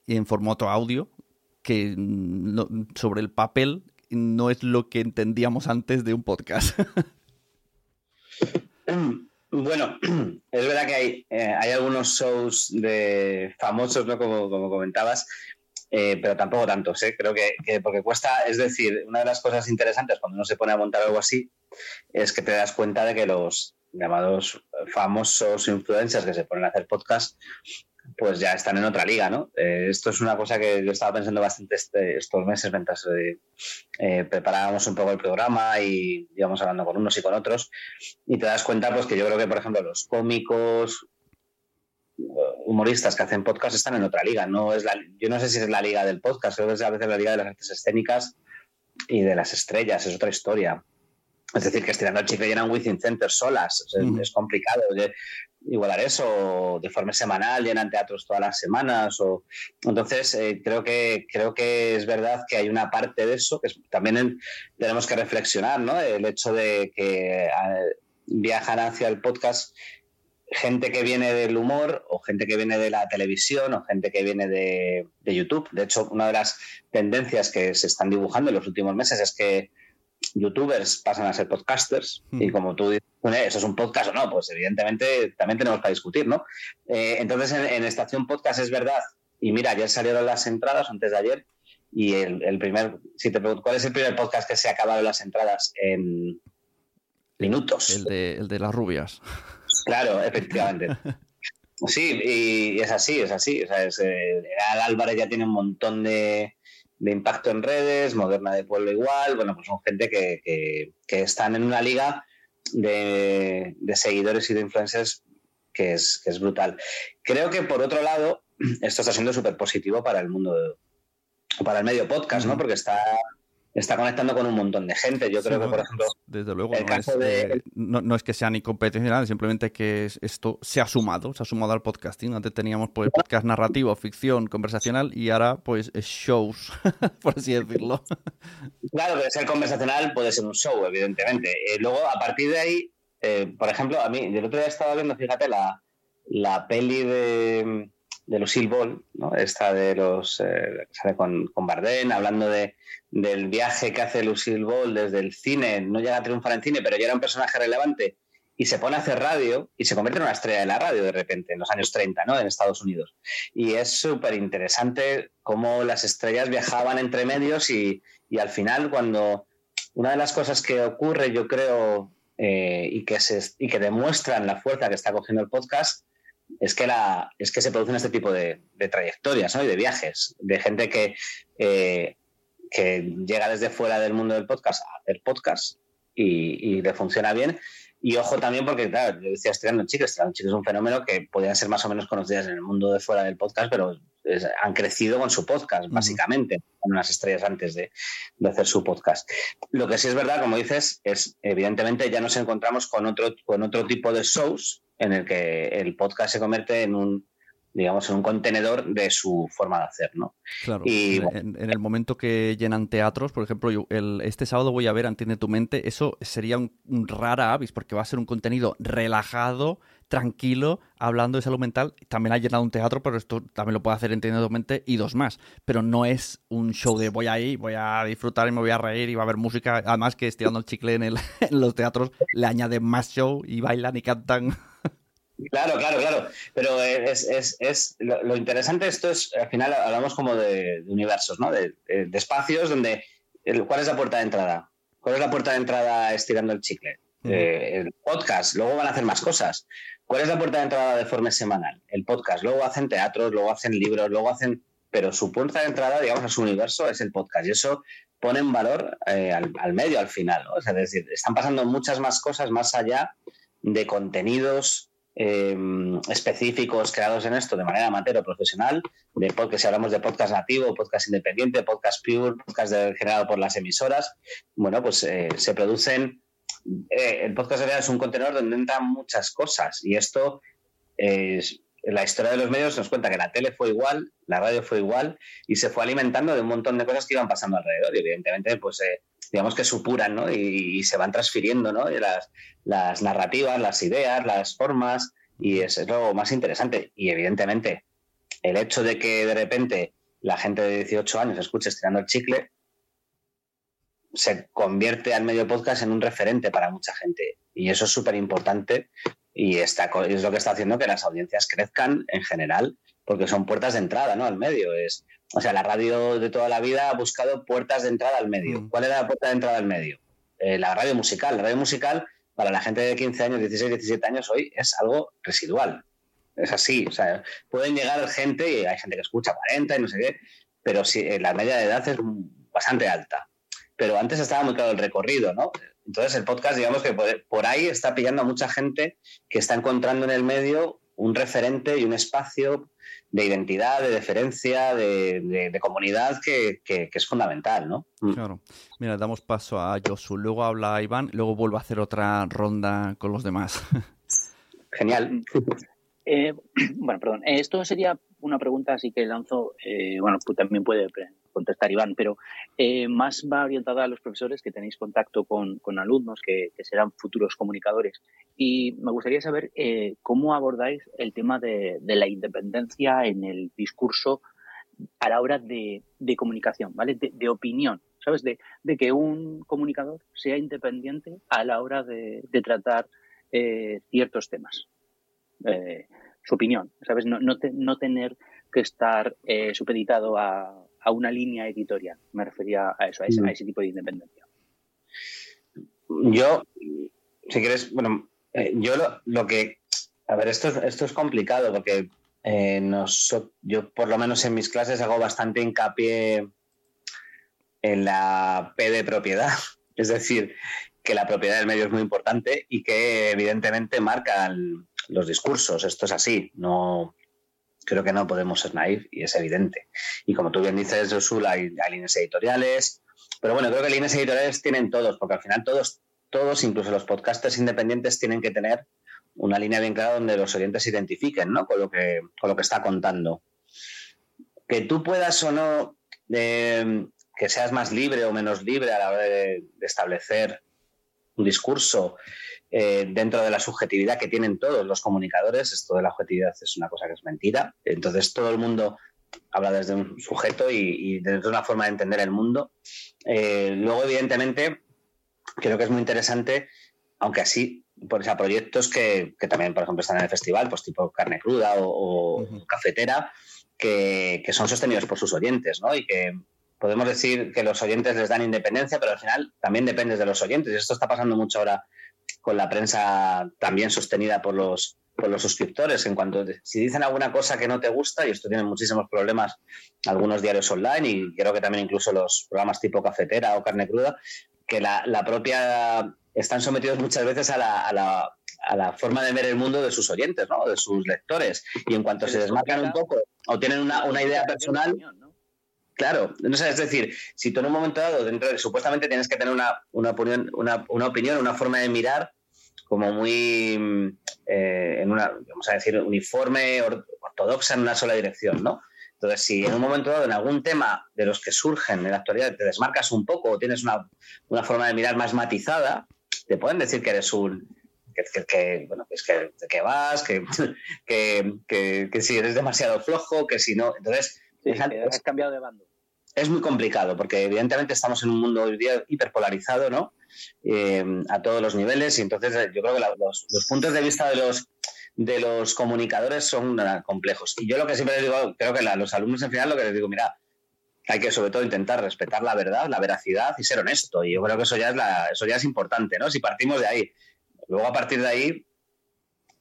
en formato audio, que sobre el papel no es lo que entendíamos antes de un podcast. Bueno, es verdad que hay, eh, hay algunos shows de famosos, ¿no? Como, comentabas, eh, pero tampoco tantos, ¿eh? Creo que, que, porque cuesta, es decir, una de las cosas interesantes cuando uno se pone a montar algo así es que te das cuenta de que los llamados famosos influencers que se ponen a hacer podcast pues ya están en otra liga, ¿no? Eh, esto es una cosa que yo estaba pensando bastante este, estos meses mientras eh, eh, preparábamos un poco el programa y íbamos hablando con unos y con otros y te das cuenta pues que yo creo que, por ejemplo, los cómicos humoristas que hacen podcast están en otra liga, no es la, yo no sé si es la liga del podcast, creo que es a veces la liga de las artes escénicas y de las estrellas, es otra historia. Es decir, que estirando el chicle llenan Within Center solas, es, mm. es complicado. Igualar eso, de forma semanal, llenan teatros todas las semanas. O... Entonces, eh, creo, que, creo que es verdad que hay una parte de eso que también tenemos que reflexionar, ¿no? El hecho de que viajan hacia el podcast gente que viene del humor o gente que viene de la televisión o gente que viene de, YouTube. De hecho, una de las tendencias que se están dibujando en los últimos meses es que youtubers pasan a ser podcasters y como tú dices, ¿eso es un podcast o no? Pues evidentemente también tenemos que discutir, ¿no? Eh, entonces en, Estación Podcast es verdad, y mira, ayer salieron las entradas, antes de ayer, y el, primer, si te pregunto, ¿cuál es el primer podcast que se ha acabado las entradas en minutos? El de, el de las rubias. Claro, efectivamente. Sí, y es así, es así. O sea, es, eh, Álvarez ya tiene un montón de, impacto en redes, Moderna de Pueblo igual. Bueno, pues son gente que, están en una liga de, seguidores y de influencers que es, que es brutal. Creo que por otro lado, esto está siendo súper positivo para el mundo, para el medio podcast, ¿no? Porque está está conectando con un montón de gente. Yo creo que, por ejemplo, desde luego, no, es, eh, no, es, que sea ni competicional, simplemente que esto se ha sumado, se ha sumado al podcasting. Antes teníamos pues podcast narrativo, ficción, conversacional y ahora pues shows, por así decirlo. Claro, que ser conversacional puede ser un show, evidentemente. Eh, luego, a partir de ahí, eh, por ejemplo, a mí, el otro día estaba viendo, fíjate, la, la peli de de Lucille Ball, ¿no? esta de los eh, sale con, con Bardem, hablando de, del viaje que hace Lucille Ball desde el cine, no llega a triunfar en cine, pero ya era un personaje relevante y se pone a hacer radio y se convierte en una estrella de la radio de repente, en los años 30, ¿no? En Estados Unidos. Y es súper interesante cómo las estrellas viajaban entre medios y, y, al final cuando una de las cosas que ocurre, yo creo, eh, y, que se, y que demuestran la fuerza que está cogiendo el podcast, es que, la, es que se producen este tipo de, trayectorias y de viajes, de gente que, eh, que llega desde fuera del mundo del podcast a hacer podcast y, le funciona bien. Y ojo también porque, claro, yo decía Estrellando Chicos, Estrellando Chicos es un fenómeno que podían ser más o menos conocidas en el mundo de fuera del podcast, pero han crecido con su podcast, básicamente, con unas estrellas antes de, de, hacer su podcast. Lo que sí es verdad, como dices, es evidentemente ya nos encontramos con otro, con otro tipo de shows en el que el podcast se convierte en un digamos, en un contenedor de su forma de hacer, ¿no? Claro. Y, en, el momento que llenan teatros, por ejemplo, yo, el, este sábado voy a ver Entiende tu mente, eso sería un, rara avis, porque va a ser un contenido relajado, tranquilo, hablando de salud mental. También ha llenado un teatro, pero esto también lo puede hacer Entiende tu mente y dos más. Pero no es un show de voy ahí, voy a disfrutar y me voy a reír y va a haber música. Además que estirando el chicle en, el, en los teatros le añade más show y bailan y cantan Claro, claro, claro. Pero es, es, es lo, interesante de esto es, al final hablamos como de, universos, ¿no? De, espacios donde, ¿cuál es la puerta de entrada? ¿Cuál es la puerta de entrada estirando el chicle? Eh, el podcast, luego van a hacer más cosas. ¿Cuál es la puerta de entrada de forma semanal? El podcast, luego hacen teatros, luego hacen libros, luego hacen... Pero su puerta de entrada, digamos, a su universo es el podcast. Y eso pone en valor eh, al, medio al final, ¿no? es decir, están pasando muchas más cosas más allá de contenidos eh, específicos creados en esto de manera amateur o profesional, de podcast, si hablamos de podcast nativo, podcast independiente, podcast pure, podcast generado por las emisoras, bueno, pues eh, se producen, eh, el podcast es un contenedor donde entran muchas cosas y esto es, la historia de los medios nos cuenta que la tele fue igual, la radio fue igual y se fue alimentando de un montón de cosas que iban pasando alrededor y evidentemente pues digamos que supuran ¿no? y, se van transfiriendo ¿no? las, las, narrativas, las ideas, las formas, y es, lo más interesante. Y evidentemente, el hecho de que de repente la gente de 18 años escuche estirando el chicle, se convierte al medio podcast en un referente para mucha gente. Y eso es súper importante y está, es lo que está haciendo que las audiencias crezcan en general, porque son puertas de entrada ¿no? al medio. Es, o sea, la radio de toda la vida ha buscado puertas de entrada al medio. Mm. ¿Cuál era la puerta de entrada al medio? Eh, la radio musical. La radio musical, para la gente de 15 años, 16, 17 años hoy, es algo residual. Es así. O sea, pueden llegar gente, y hay gente que escucha 40 y no sé qué, pero sí, eh, la media de edad es bastante alta. Pero antes estaba muy claro el recorrido, ¿no? Entonces el podcast, digamos que por ahí está pillando a mucha gente que está encontrando en el medio un referente y un espacio de identidad, de deferencia, de, comunidad que, es fundamental, ¿no? Mm. Claro. Mira, damos paso a Josu, luego habla Iván, luego vuelvo a hacer otra ronda con los demás. Genial. Eh, bueno, perdón. Esto sería una pregunta así que lanzo. Eh, bueno, pues también puede contestar Iván, pero eh, más va orientada a los profesores que tenéis contacto con, alumnos que, serán futuros comunicadores. Y me gustaría saber cómo abordáis el tema de, la independencia en el discurso a la hora de, comunicación, ¿vale? De, opinión, ¿sabes? De, que un comunicador sea independiente a la hora de, tratar ciertos temas. Eh, su opinión, ¿sabes? No, no, tener que estar eh, supeditado a, una línea editorial. Me refería a eso, a ese, mm. tipo de independencia. Yo, si quieres, bueno, eh, yo lo, que. A ver, esto, esto es complicado porque yo, por lo menos en mis clases, hago bastante hincapié en la P de propiedad. Es decir, que la propiedad del medio es muy importante y que evidentemente marca los discursos. Esto es así. No, creo que no podemos ser naif y es evidente. Y como tú bien dices, Josul, hay, líneas editoriales, pero bueno, creo que líneas editoriales tienen todos, porque al final todos, todos, incluso los podcasters independientes, tienen que tener una línea bien clara donde los oyentes se identifiquen ¿no? con, lo que, con lo que está contando. Que tú puedas o no, eh, que seas más libre o menos libre a la hora de establecer un discurso eh, dentro de la subjetividad que tienen todos los comunicadores. Esto de la objetividad es una cosa que es mentira. Entonces todo el mundo habla desde un sujeto y, desde una forma de entender el mundo. Eh, luego, evidentemente, creo que es muy interesante, aunque así, por a proyectos que, también, por ejemplo, están en el festival, pues tipo carne cruda o, cafetera, que, que, son sostenidos por sus oyentes, ¿no? Y que podemos decir que los oyentes les dan independencia, pero al final también depende de los oyentes. Y esto está pasando mucho ahora con la prensa también sostenida por los, por los suscriptores. En cuanto si dicen alguna cosa que no te gusta, y esto tiene muchísimos problemas algunos diarios online y creo que también incluso los programas tipo cafetera o carne cruda, que la, propia están sometidos muchas veces a la, a la, a la forma de ver el mundo de sus oyentes, ¿no? de sus lectores. Y en cuanto se desmarcan un poco o tienen una, una idea personal, Claro, no sé, es decir, si tú en un momento dado, dentro de, supuestamente tienes que tener una, una, opinión, una, una, opinión, una forma de mirar como muy, eh, en una, vamos a decir, uniforme, ortodoxa en una sola dirección, ¿no? Entonces, si en un momento dado, en algún tema de los que surgen en la actualidad, te desmarcas un poco o tienes una, una forma de mirar más matizada, te pueden decir que eres un, que, que, bueno, que, que, vas, que, que, que, si eres demasiado flojo, que si no. Entonces, has cambiado de bando. Es muy complicado porque evidentemente estamos en un mundo hoy día hiperpolarizado, ¿no? Eh, a todos los niveles y entonces eh, yo creo que los, puntos de vista de los de los comunicadores son complejos. Y yo lo que siempre les digo, creo que a los alumnos en final lo que les digo, mira, hay que sobre todo intentar respetar la verdad, la veracidad y ser honesto. Y yo creo que eso ya es la, eso ya es importante, ¿no? Si partimos de ahí. Luego a partir de ahí,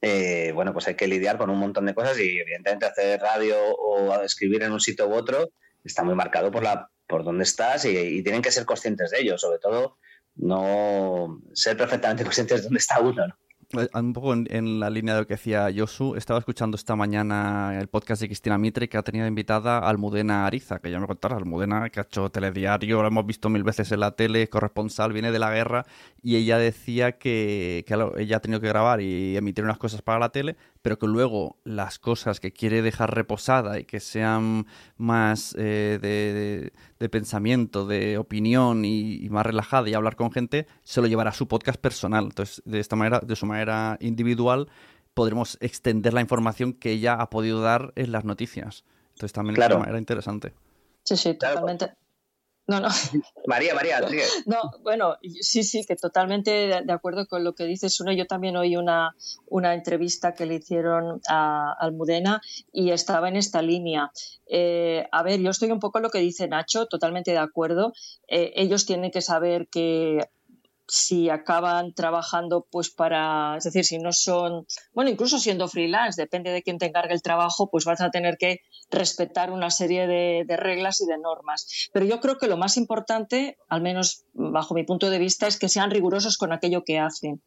eh, bueno, pues hay que lidiar con un montón de cosas y evidentemente hacer radio o escribir en un sitio u otro está muy marcado por la por dónde estás y, tienen que ser conscientes de ello, sobre todo no ser perfectamente conscientes de dónde está uno. ¿no? Eh, un poco en, la línea de lo que decía Yosu, estaba escuchando esta mañana el podcast de Cristina Mitre que ha tenido invitada a Almudena Ariza, que ya me contará, Almudena que ha hecho telediario, lo hemos visto mil veces en la tele, corresponsal, viene de la guerra y ella decía que, que ella ha tenido que grabar y emitir unas cosas para la tele, pero que luego las cosas que quiere dejar reposada y que sean más eh, de, pensamiento, de opinión y, más relajada y hablar con gente, se lo llevará a su podcast personal. Entonces, de esta manera, de su manera individual, podremos extender la información que ella ha podido dar en las noticias. Entonces también es una manera interesante. Sí, sí, totalmente. No, no. María, María, No, bueno, sí, sí, que totalmente de acuerdo con lo que dices. Uno, yo también oí una, una entrevista que le hicieron a Almudena y estaba en esta línea. Eh, a ver, yo estoy un poco en lo que dice Nacho, totalmente de acuerdo. Eh, ellos tienen que saber que si acaban trabajando pues para, es decir, si no son, bueno, incluso siendo freelance, depende de quién te encargue el trabajo, pues vas a tener que respetar una serie de, reglas y de normas. Pero yo creo que lo más importante, al menos bajo mi punto de vista, es que sean rigurosos con aquello que hacen.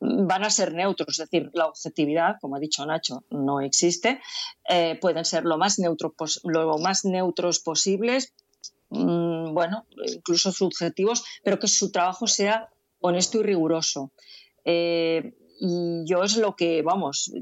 Van a ser neutros, es decir, la objetividad, como ha dicho Nacho, no existe. Eh, pueden ser lo más, neutro, lo más neutros posibles, Mm, bueno, incluso subjetivos, pero que su trabajo sea honesto y riguroso. Eh, y yo es lo que, vamos,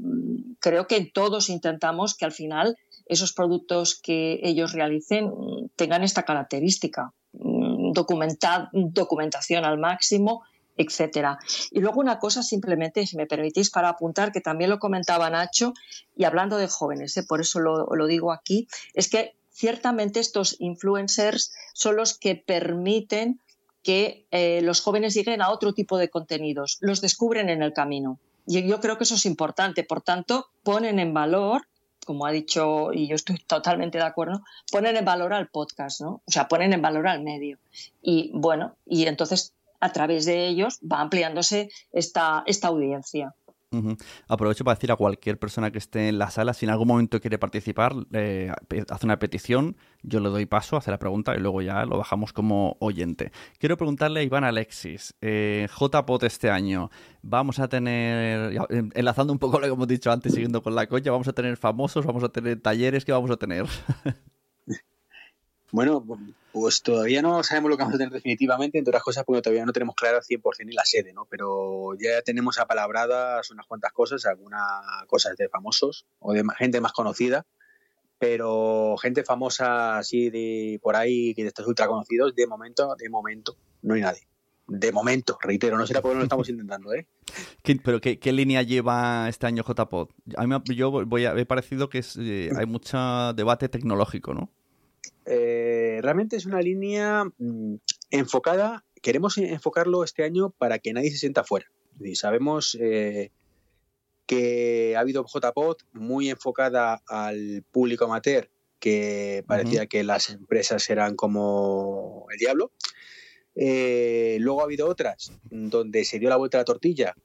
creo que todos intentamos que al final esos productos que ellos realicen tengan esta característica, mm, documentación al máximo, etcétera. Y luego una cosa simplemente, si me permitís, para apuntar, que también lo comentaba Nacho, y hablando de jóvenes, ¿eh? por eso lo, digo aquí, es que ciertamente estos influencers son los que permiten que eh, los jóvenes lleguen a otro tipo de contenidos, los descubren en el camino. Y yo creo que eso es importante. Por tanto, ponen en valor como ha dicho, y yo estoy totalmente de acuerdo, ponen en valor al podcast, ¿no? O sea, ponen en valor al medio. Y bueno, y entonces a través de ellos va ampliándose esta, esta audiencia. Aprovecho para decir a cualquier persona que esté en la sala, si en algún momento quiere participar, eh, hace una petición, yo le doy paso, hace la pregunta y luego ya lo bajamos como oyente. Quiero preguntarle a Iván Alexis, eh, JPOT este año, vamos a tener, enlazando un poco lo que hemos dicho antes, siguiendo con la coña, vamos a tener famosos, vamos a tener talleres, ¿qué vamos a tener? Bueno, pues todavía no sabemos lo que vamos a tener definitivamente, entre otras cosas porque todavía no tenemos clara al 100% ni la sede, ¿no? Pero ya tenemos apalabradas unas cuantas cosas, algunas cosas de famosos o de gente más conocida, pero gente famosa así de por ahí, que de estos ultra conocidos, de momento, de momento, no hay nadie. De momento, reitero, no será porque no lo estamos intentando, ¿eh? ¿Pero qué, línea lleva este año JPod? A mí yo voy a, he parecido que eh, hay mucho debate tecnológico, ¿no? Eh, realmente es una línea mm, enfocada, queremos enfocarlo este año para que nadie se sienta fuera. Y sabemos eh, que ha habido JPOT muy enfocada al público amateur, que parecía que las empresas eran como el diablo. Eh, luego ha habido otras donde se dio la vuelta a la tortilla,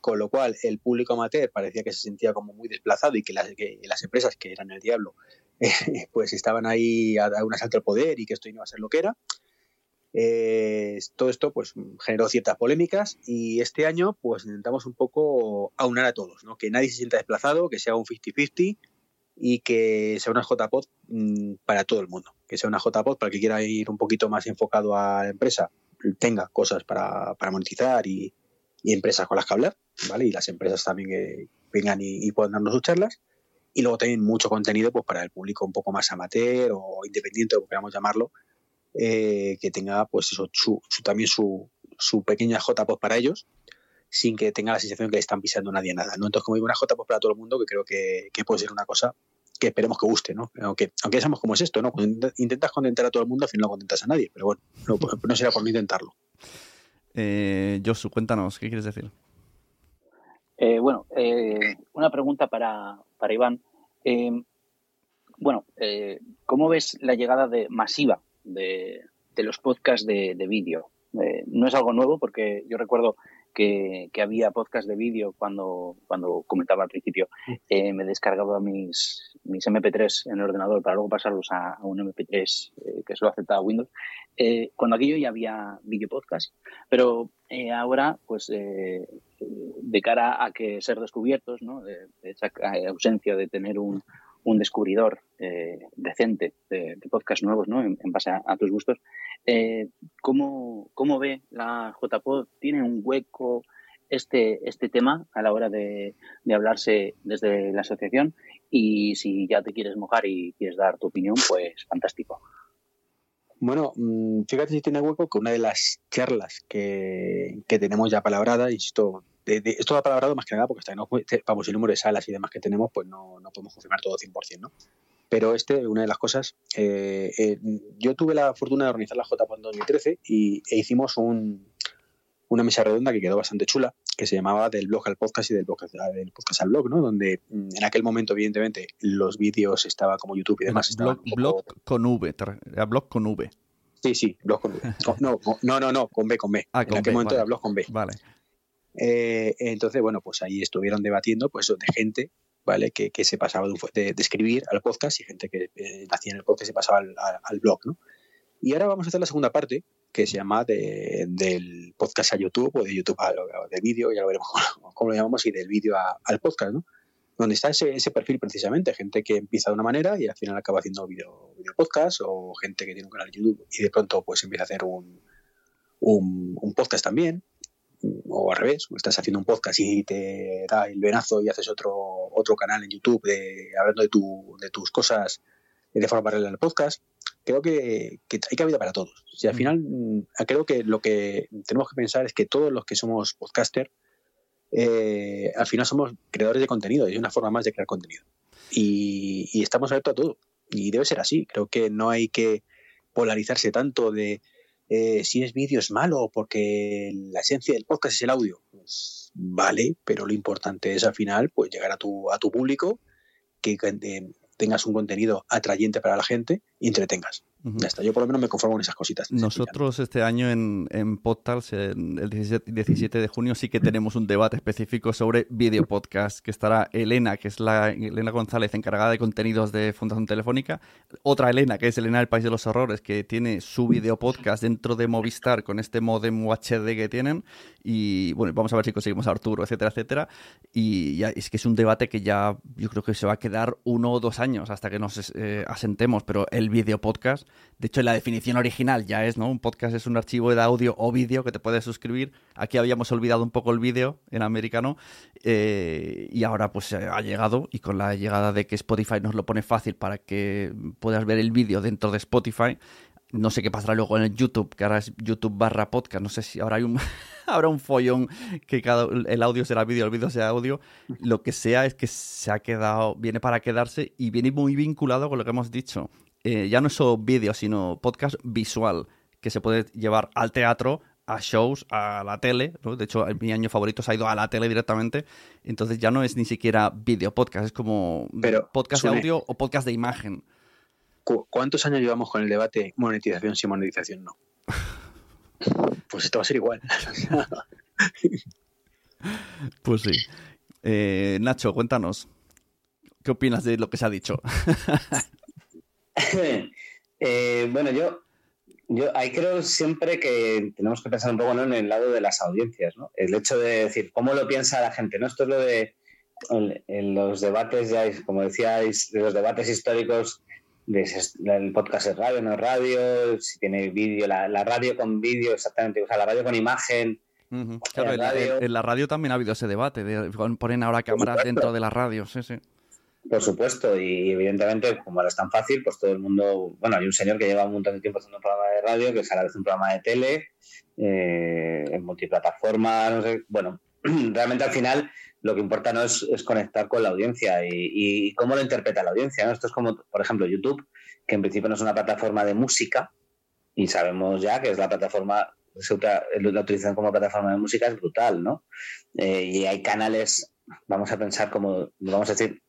con lo cual el público amateur parecía que se sentía como muy desplazado y que las, que las empresas que eran el diablo pues estaban ahí a, dar un asalto al poder y que esto no iba a ser lo que era. Eh, todo esto pues generó ciertas polémicas y este año pues intentamos un poco aunar a todos, ¿no? que nadie se sienta desplazado, que sea un 50-50 y que sea una JPOD mm, para todo el mundo, que sea una JPOD para el que quiera ir un poquito más enfocado a la empresa, tenga cosas para, monetizar y, empresas con las que hablar, ¿vale? Y las empresas también que vengan y, y puedan darnos sus charlas y luego también mucho contenido pues para el público un poco más amateur o independiente, como queramos llamarlo, eh, que tenga pues eso, su, también su, su pequeña J-Post para ellos, sin que tenga la sensación que le están pisando nadie nada. ¿no? Entonces, como digo, una J-Post para todo el mundo, que creo que, puede ser una cosa que esperemos que guste, ¿no? Aunque, aunque ya sabemos cómo es esto, ¿no? Cuando intentas contentar a todo el mundo, al final no contentas a nadie, pero bueno, no, será por no intentarlo. Eh, Josu, cuéntanos, ¿qué quieres decir? Eh, bueno, eh, una pregunta para, para Iván. Eh, bueno, ¿cómo ves la llegada de, masiva de, los podcasts de, vídeo? Eh, no es algo nuevo porque yo recuerdo que, había podcast de vídeo cuando, cuando comentaba al principio. me descargaba mis, mis MP3 en el ordenador para luego pasarlos a, un MP3 que solo aceptaba Windows. cuando aquello ya había vídeo podcast, pero ahora, pues de cara a que ser descubiertos, ¿no? de, esa ausencia de tener un, un descubridor eh, decente de, podcast nuevos ¿no? en, base a, tus gustos, eh, ¿cómo, ¿cómo, ve la JPod? ¿Tiene un hueco este, este tema a la hora de, de hablarse desde la asociación? Y si ya te quieres mojar y quieres dar tu opinión, pues fantástico. Bueno, mm, fíjate si tiene hueco que una de las charlas que, tenemos ya palabrada, insisto, de, de, esto ha palabrado más que nada porque no, vamos, el número de salas y demás que tenemos, pues no, no podemos confirmar todo 100%, ¿no? Pero este, una de las cosas, eh, eh, yo tuve la fortuna de organizar la JPO en 2013 y, e hicimos un, una mesa redonda que quedó bastante chula, que se llamaba del blog al podcast y del podcast, del podcast al blog, ¿no? Donde mm, en aquel momento, evidentemente, los vídeos estaban como YouTube y demás. Blog, blog con V, era blog con V. Sí, sí, blog con V. No, no, no, no, con B, con B. Ah, en aquel momento era blog con B. Vale. Eh, entonces, bueno, pues ahí estuvieron debatiendo, pues, de gente, ¿vale? Que, que se pasaba de, de, escribir al podcast y gente que eh, nacía en el podcast se pasaba al, al blog, ¿no? Y ahora vamos a hacer la segunda parte, que se llama del podcast a YouTube o de YouTube a, de vídeo, ya lo veremos cómo, lo llamamos, y del vídeo al podcast, ¿no? Donde está ese, ese, perfil precisamente, gente que empieza de una manera y al final acaba haciendo video, podcast o gente que tiene un canal de YouTube y de pronto pues empieza a hacer un, un, podcast también o al revés, estás haciendo un podcast y te da el venazo y haces otro, otro canal en YouTube hablando de, tu, de tus cosas de forma paralela al podcast, creo que, que hay cabida para todos. Y al Mm. final, mm, creo que lo que tenemos que pensar es que todos los que somos podcaster, eh, al final somos creadores de contenido, y es una forma más de crear contenido. Y, y estamos abiertos a todo. Y debe ser así. Creo que no hay que polarizarse tanto de eh, si es vídeo es malo porque la esencia del podcast es el audio. Pues vale, pero lo importante es al final pues llegar a tu, a tu público, que eh, tengas un contenido atrayente para la gente y entretengas. Ya está, yo por lo menos me conformo con esas cositas. Nosotros este año en, en Podtals, en el 17, 17 de junio, sí que tenemos un debate específico sobre video podcast, que estará Elena, que es la Elena González, encargada de contenidos de Fundación Telefónica, otra Elena, que es Elena del País de los Horrores, que tiene su video podcast dentro de Movistar con este modem UHD que tienen, y bueno, vamos a ver si conseguimos a Arturo, etcétera, etcétera, y ya, es que es un debate que ya yo creo que se va a quedar uno o dos años hasta que nos eh, asentemos, pero el video podcast, de hecho, la definición original ya es, ¿no? Un podcast es un archivo de audio o vídeo que te puedes suscribir. Aquí habíamos olvidado un poco el vídeo en americano eh, y ahora pues eh, ha llegado y con la llegada de que Spotify nos lo pone fácil para que puedas ver el vídeo dentro de Spotify. No sé qué pasará luego en el YouTube, que ahora es YouTube barra podcast. No sé si ahora hay un, habrá un follón que cada, el audio será vídeo, el vídeo sea audio. Lo que sea es que se ha quedado, viene para quedarse y viene muy vinculado con lo que hemos dicho. Eh, ya no es solo vídeo, sino podcast visual, que se puede llevar al teatro, a shows, a la tele. ¿no? De hecho, mi año favorito se ha ido a la tele directamente. Entonces ya no es ni siquiera video podcast, es como Pero, podcast de audio o podcast de imagen. ¿Cu- ¿Cuántos años llevamos con el debate monetización sí, monetización no? Pues esto va a ser igual. Pues sí. Eh, Nacho, cuéntanos. ¿Qué opinas de lo que se ha dicho? Eh, bueno, yo, yo ahí creo siempre que tenemos que pensar un poco ¿no? en el lado de las audiencias, ¿no? El hecho de decir, ¿cómo lo piensa la gente? ¿no? Esto es lo de en, en los debates, ya, como decíais, de los debates históricos de el podcast es radio, no es radio, si tiene vídeo, la, la radio con vídeo, exactamente, o sea, la radio con imagen. Claro, en, la, radio. en- la radio también ha habido ese debate. De, ponen ahora cámaras dentro de la radio. Sí, sí. Por supuesto, y evidentemente, como ahora es tan fácil, pues todo el mundo. Bueno, hay un señor que lleva un montón de tiempo haciendo un programa de radio, que es a la vez un programa de tele, eh, en multiplataforma, no sé. Bueno, realmente al final lo que importa no es, es conectar con la audiencia y, y cómo lo interpreta la audiencia. ¿no? Esto es como, por ejemplo, YouTube, que en principio no es una plataforma de música, y sabemos ya que es la plataforma. La utilización como plataforma de música es brutal, ¿no? Eh, y hay canales, vamos a pensar como, vamos a decir,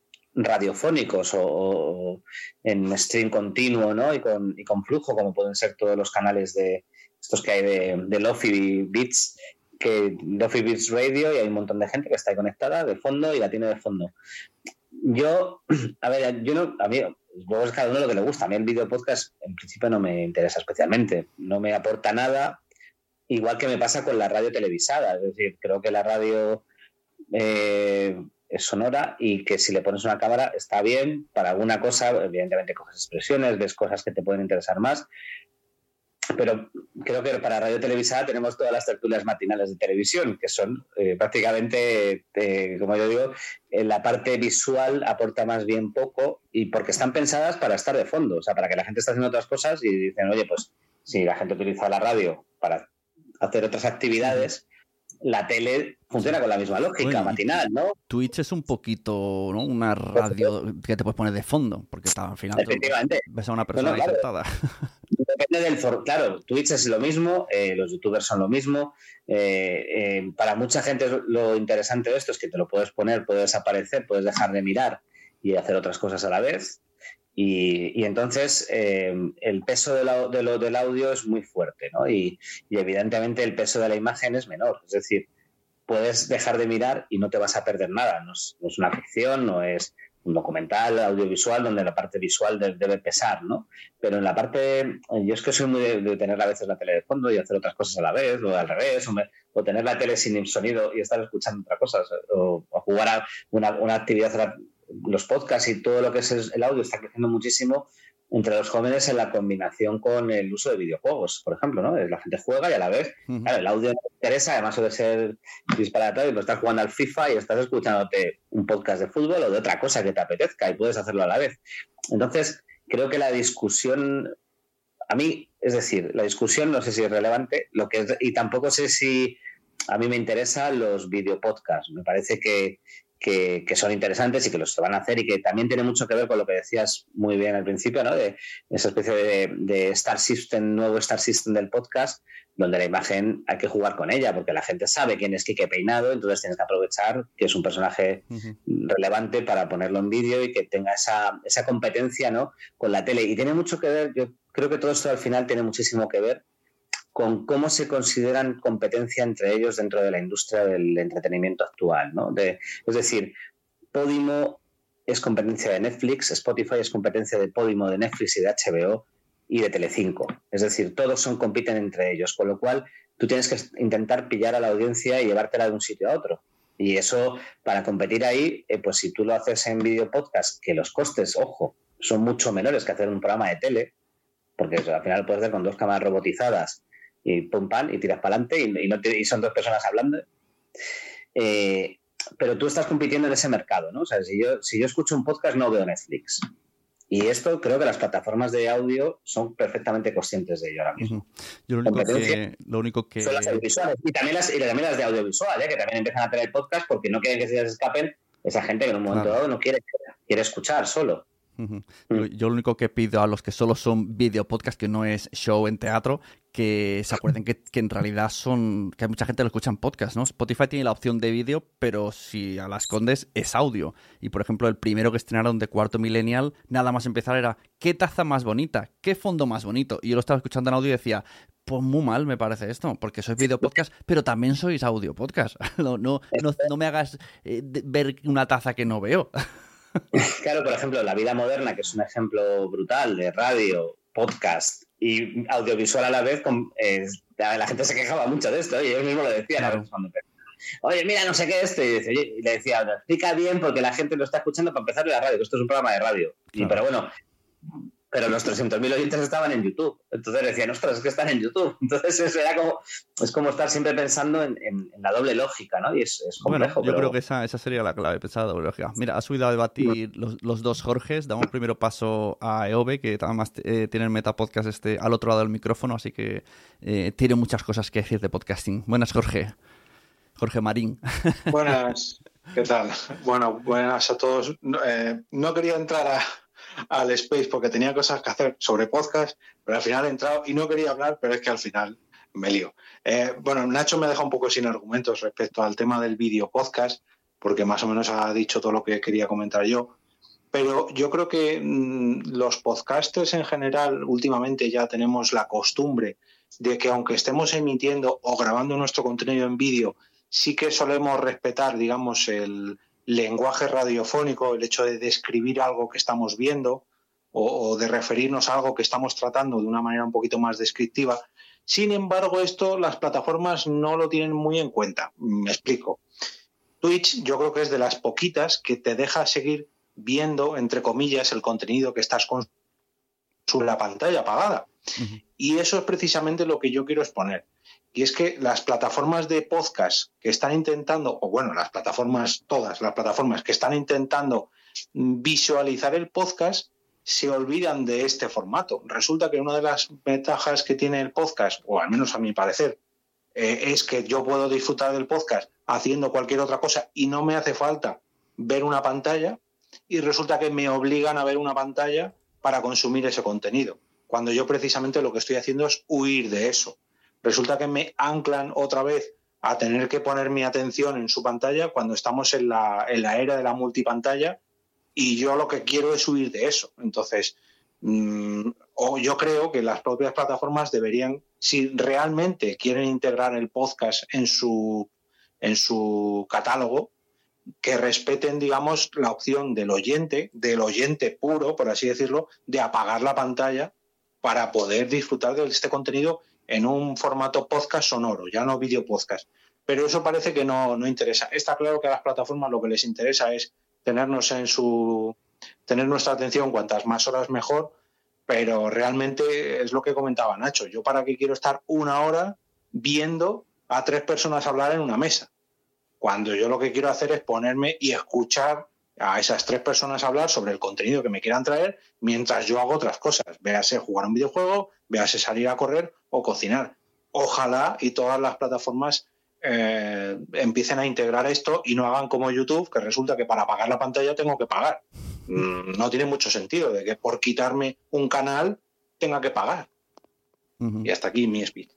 radiofónicos o, en stream continuo ¿no? y, con, flujo, como pueden ser todos los canales de estos que hay de, de Lofi Beats, que Lofi Beats Radio, y hay un montón de gente que está ahí conectada de fondo y la tiene de fondo. Yo, a ver, yo no, a mí, luego es cada uno lo que le gusta. A mí el video podcast en principio no me interesa especialmente, no me aporta nada, igual que me pasa con la radio televisada. Es decir, creo que la radio eh, sonora y que si le pones una cámara está bien para alguna cosa, evidentemente coges expresiones, ves cosas que te pueden interesar más, pero creo que para radio televisada tenemos todas las tertulias matinales de televisión, que son eh, prácticamente, eh, como yo digo, en la parte visual aporta más bien poco y porque están pensadas para estar de fondo, o sea, para que la gente esté haciendo otras cosas y dicen, oye, pues si la gente utiliza la radio para hacer otras actividades, la tele funciona con la misma lógica Bueno, matinal, ¿no? Twitch es un poquito, ¿no? Una radio que te puedes poner de fondo, porque está, al final Efectivamente. ves a una persona ahí claro. Depende del for Claro, Twitch es lo mismo, eh, los youtubers son lo mismo. eh, eh, para mucha gente lo interesante de esto es que te lo puedes poner, puedes desaparecer, puedes dejar de mirar y hacer otras cosas a la vez. Y, entonces eh, el peso de la- lo- del audio es muy fuerte, ¿no? Y, evidentemente el peso de la imagen es menor. Es decir, puedes dejar de mirar y no te vas a perder nada. No es, una ficción, no es un documental audiovisual donde la parte visual de- debe pesar, ¿no? Pero en la parte, yo es que soy muy de, tener a veces la tele de fondo y hacer otras cosas a la vez, o al revés, o, me- o tener la tele sin sonido y estar escuchando otras cosas, o, jugar a una actividad los podcasts y todo lo que es el audio está creciendo muchísimo entre los jóvenes en la combinación con el uso de videojuegos, por ejemplo, ¿no? La gente juega y a la vez, claro, el audio no interesa, además de ser disparatorio, pues estás jugando al FIFA y estás escuchándote un podcast de fútbol o de otra cosa que te apetezca y puedes hacerlo a la vez. Entonces, creo que la discusión, a mí, es decir, la discusión no sé si es relevante, lo que y tampoco sé si a mí me interesan los videopodcasts. Me parece que, que, son interesantes y que los van a hacer y que también tiene mucho que ver con lo que decías muy bien al principio, ¿no? De esa especie de, Star System, nuevo Star System del podcast, donde la imagen hay que jugar con ella, porque la gente sabe quién es Kike Peinado, entonces tienes que aprovechar que es un personaje relevante para ponerlo en vídeo y que tenga esa, esa competencia, ¿no? Con la tele. Y tiene mucho que ver, yo creo que todo esto al final tiene muchísimo que ver con cómo se consideran competencia entre ellos dentro de la industria del entretenimiento actual. ¿no? es decir, Podimo es competencia de Netflix, Spotify es competencia de Podimo, de Netflix y de HBO y de Telecinco. Es decir, todos son compiten entre ellos, con lo cual tú tienes que intentar pillar a la audiencia y llevártela de un sitio a otro. Y eso, para competir ahí, eh, pues si tú lo haces en video podcast, que los costes, ojo, son mucho menores que hacer un programa de tele, porque al final puedes hacer con dos cámaras robotizadas y pum pan y tiras para adelante y, no son dos personas hablando. Eh, pero tú estás compitiendo en ese mercado, ¿no? O sea, si yo, si yo escucho un podcast no veo Netflix. Y esto creo que las plataformas de audio son perfectamente conscientes de ello ahora mismo. Yo lo único que, lo único que... Son las audiovisuales. Y también las, y también las de audiovisual, ¿eh? que también empiezan a tener podcast porque no quieren que se les escapen esa gente que en un momento dado no quiere, quiere escuchar solo yo, lo único que pido a los que solo son video podcast, que no es show en teatro, que se acuerden que, en realidad son. que hay mucha gente que lo escucha en podcast, ¿no? Spotify tiene la opción de vídeo, pero si a la escondes es audio. Y por ejemplo, el primero que estrenaron de Cuarto Millennial, nada más empezar era: ¿qué taza más bonita? ¿Qué fondo más bonito? Y yo lo estaba escuchando en audio y decía: pues muy mal me parece esto, porque sois video podcast, pero también sois audio podcast. No, no, no, me hagas eh, ver una taza que no veo. Claro, por ejemplo, La Vida Moderna, que es un ejemplo brutal de radio, podcast y audiovisual a la vez, eh, la gente se quejaba mucho de esto y yo mismo lo decía Oye, mira, no sé qué es este. Y, le decía, explica bien porque la gente lo está escuchando para empezar la radio, que esto es un programa de radio. Y, pero bueno, pero los 300.000 oyentes estaban en YouTube. Entonces decían, ostras, es que están en YouTube. Entonces eso era como, es como estar siempre pensando en, la doble lógica, ¿no? Y es, complejo. Bueno, yo creo que esa, esa, sería la clave, pensar la doble lógica. Mira, ha subido a debatir los, dos Jorges. Damos primero paso a EOB, que además eh, tiene el Metapodcast este al otro lado del micrófono, así que eh, tiene muchas cosas que decir de podcasting. Buenas, Jorge. Jorge Marín. Buenas. ¿Qué tal? Bueno, buenas a todos. Eh, no quería entrar a, al Space porque tenía cosas que hacer sobre podcast, pero al final he entrado y no quería hablar, pero es que al final me lío. Eh, bueno, Nacho me deja un poco sin argumentos respecto al tema del vídeo podcast, porque más o menos ha dicho todo lo que quería comentar yo. Pero yo creo que mm, los podcasters en general últimamente ya tenemos la costumbre de que aunque estemos emitiendo o grabando nuestro contenido en vídeo, sí que solemos respetar, digamos, el, lenguaje radiofónico, el hecho de describir algo que estamos viendo o, de referirnos a algo que estamos tratando de una manera un poquito más descriptiva. Sin embargo, esto las plataformas no lo tienen muy en cuenta. Me explico. Twitch yo creo que es de las poquitas que te deja seguir viendo, entre comillas, el contenido que estás con la pantalla apagada. Y eso es precisamente lo que yo quiero exponer. Y es que las plataformas de podcast que están intentando, o bueno, las plataformas, todas las plataformas que están intentando visualizar el podcast, se olvidan de este formato. Resulta que una de las ventajas que tiene el podcast, o al menos a mi parecer, eh, es que yo puedo disfrutar del podcast haciendo cualquier otra cosa y no me hace falta ver una pantalla y resulta que me obligan a ver una pantalla para consumir ese contenido, cuando yo precisamente lo que estoy haciendo es huir de eso resulta que me anclan otra vez a tener que poner mi atención en su pantalla cuando estamos en la, era de la multipantalla y yo lo que quiero es huir de eso. Entonces, mm, o yo creo que las propias plataformas deberían, si realmente quieren integrar el podcast en su, en su catálogo, que respeten, digamos, la opción del oyente, del oyente puro, por así decirlo, de apagar la pantalla para poder disfrutar de este contenido en un formato podcast sonoro, ya no video podcast. Pero eso parece que no, no interesa. Está claro que a las plataformas lo que les interesa es tenernos en su tener nuestra atención cuantas más horas mejor, pero realmente es lo que comentaba Nacho. Yo para qué quiero estar una hora viendo a tres personas hablar en una mesa, cuando yo lo que quiero hacer es ponerme y escuchar a esas tres personas hablar sobre el contenido que me quieran traer mientras yo hago otras cosas, véase jugar un videojuego, véase salir a correr o cocinar. Ojalá y todas las plataformas eh, empiecen a integrar esto y no hagan como YouTube, que resulta que para apagar la pantalla tengo que pagar. Mm, no tiene mucho sentido de que por quitarme un canal tenga que pagar. Y hasta aquí mi speech.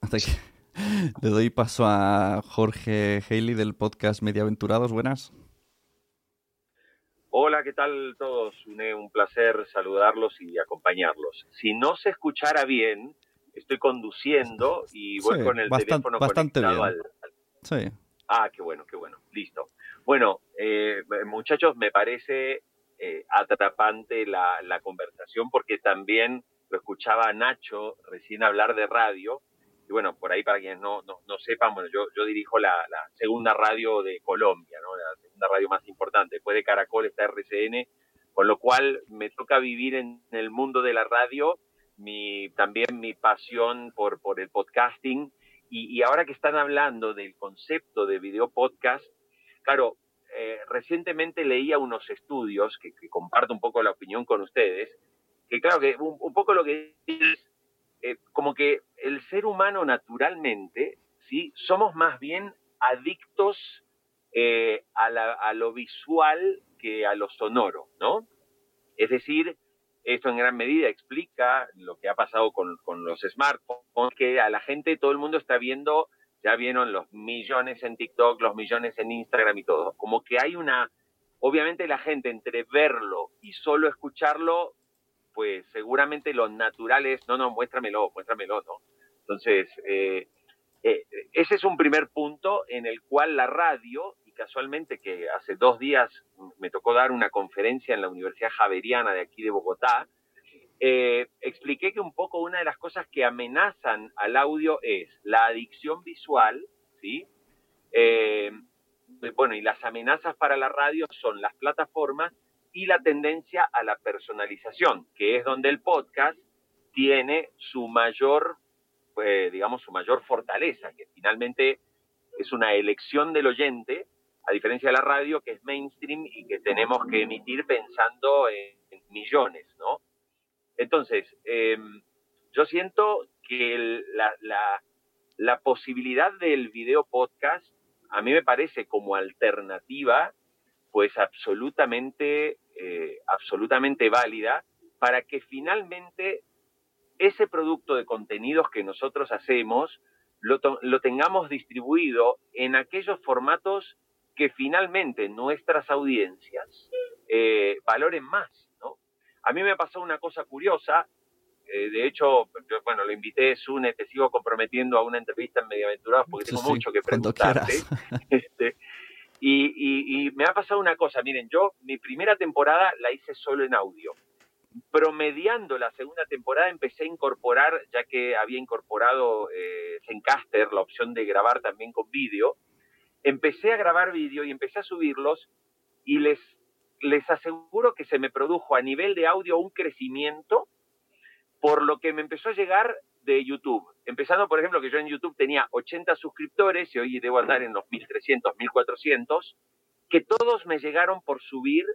Le doy paso a Jorge Haley del podcast Mediaventurados. Buenas. Hola, ¿qué tal todos? Un placer saludarlos y acompañarlos. Si no se escuchara bien, estoy conduciendo y voy con el teléfono bastante conectado bien. al, Sí. Ah, qué bueno, qué bueno. Listo. Bueno, eh, muchachos, me parece eh, atrapante la, la conversación porque también lo escuchaba a Nacho recién hablar de radio. Y bueno, por ahí para quienes no, no, no sepan, bueno, yo, yo dirijo la, la segunda radio de Colombia, ¿no? la segunda radio más importante. Después de Caracol está RCN, con lo cual me toca vivir en el mundo de la radio, también mi pasión por, el podcasting. Y, ahora que están hablando del concepto de video podcast, claro, eh, recientemente leía unos estudios que, comparto un poco la opinión con ustedes, que claro que un, poco lo que es eh, como que el ser humano naturalmente, ¿sí? Somos más bien adictos eh, a, a, lo visual que a lo sonoro, ¿no? Es decir, esto en gran medida explica lo que ha pasado con, con los smartphones, que a la gente, todo el mundo está viendo ya vieron los millones en TikTok, los millones en Instagram y todo. Como que hay una, obviamente la gente entre verlo y solo escucharlo, pues seguramente lo natural es, no, no, muéstramelo, muéstramelo, ¿no? Entonces, eh, eh, ese es un primer punto en el cual la radio, casualmente que hace dos días me tocó dar una conferencia en la Universidad Javeriana de aquí de Bogotá, eh, expliqué que un poco una de las cosas que amenazan al audio es la adicción visual, ¿sí? Eh, bueno, y las amenazas para la radio son las plataformas y la tendencia a la personalización, que es donde el podcast tiene su mayor, pues, digamos, su mayor fortaleza, que finalmente es una elección del oyente, a diferencia de la radio, que es mainstream y que tenemos que emitir pensando en, millones, ¿no? Entonces, eh, yo siento que la, posibilidad del video podcast a mí me parece como alternativa, pues absolutamente, eh, absolutamente válida para que finalmente ese producto de contenidos que nosotros hacemos lo tengamos distribuido en aquellos formatos que finalmente nuestras audiencias eh, valoren más. A mí me pasó una cosa curiosa, eh, de hecho, yo, bueno, lo invité, Sune, te sigo comprometiendo a una entrevista en Mediaventurados porque tengo sí, mucho que preguntarte. este, y, y, y, me ha pasado una cosa, miren, yo mi primera temporada la hice solo en audio. Promediando la segunda temporada empecé a incorporar, ya que había incorporado eh, Zencaster, la opción de grabar también con vídeo, empecé a grabar vídeo y empecé a subirlos y les les aseguro que se me produjo a nivel de audio un crecimiento por lo que me empezó a llegar de YouTube. Empezando, por ejemplo, que yo en YouTube tenía 80 suscriptores y hoy debo andar en los 1300, 1400, que todos me llegaron por subir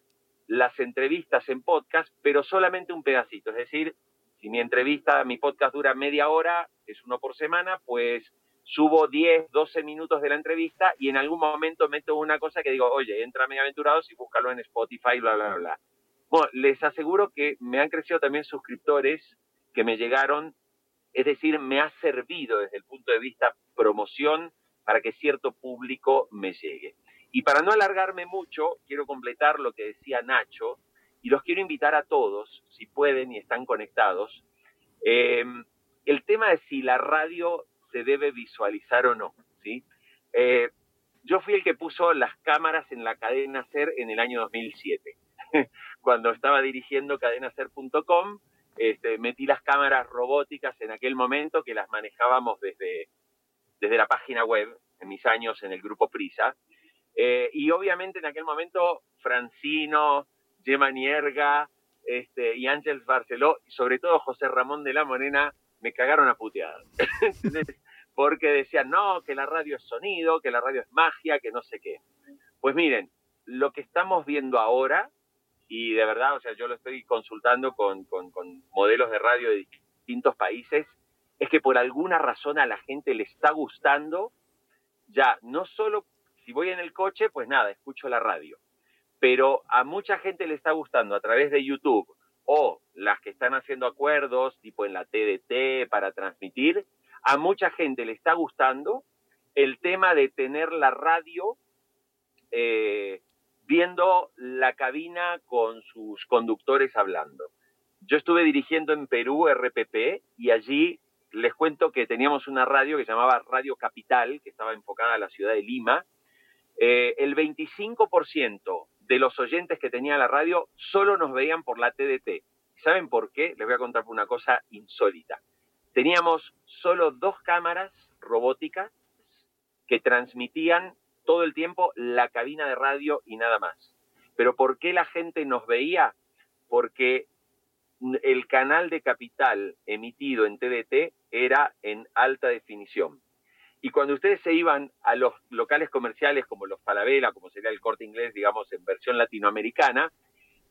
las entrevistas en podcast, pero solamente un pedacito. Es decir, si mi entrevista, mi podcast dura media hora, es uno por semana, pues subo 10, 12 minutos de la entrevista y en algún momento meto una cosa que digo, oye, entra a Mediaventurados y búscalo en Spotify, bla, bla, bla. Bueno, les aseguro que me han crecido también suscriptores que me llegaron, es decir, me ha servido desde el punto de vista promoción para que cierto público me llegue. Y para no alargarme mucho, quiero completar lo que decía Nacho y los quiero invitar a todos, si pueden y están conectados, eh, el tema de si la radio se debe visualizar o no, ¿sí? Eh, yo fui el que puso las cámaras en la cadena SER en el año 2007. Cuando estaba dirigiendo cadenaser.com, este, metí las cámaras robóticas en aquel momento que las manejábamos desde, desde la página web, en mis años en el grupo Prisa. Eh, y obviamente en aquel momento Francino, Gemma Nierga este, y Ángel Barceló, y sobre todo José Ramón de la Morena, me cagaron a puteadas. Porque decían, no, que la radio es sonido, que la radio es magia, que no sé qué. Pues miren, lo que estamos viendo ahora, y de verdad, o sea, yo lo estoy consultando con, con, con modelos de radio de distintos países, es que por alguna razón a la gente le está gustando ya no solo si voy en el coche, pues nada, escucho la radio. Pero a mucha gente le está gustando a través de YouTube o las que están haciendo acuerdos, tipo en la TDT para transmitir, a mucha gente le está gustando el tema de tener la radio eh, viendo la cabina con sus conductores hablando. Yo estuve dirigiendo en Perú RPP y allí les cuento que teníamos una radio que se llamaba Radio Capital, que estaba enfocada a la ciudad de Lima. Eh, el 25% de los oyentes que tenía la radio solo nos veían por la TDT. ¿Saben por qué? Les voy a contar una cosa insólita. Teníamos solo dos cámaras robóticas que transmitían todo el tiempo la cabina de radio y nada más. Pero ¿por qué la gente nos veía? Porque el canal de capital emitido en TDT era en alta definición. Y cuando ustedes se iban a los locales comerciales como los Falabella, como sería el corte inglés, digamos, en versión latinoamericana,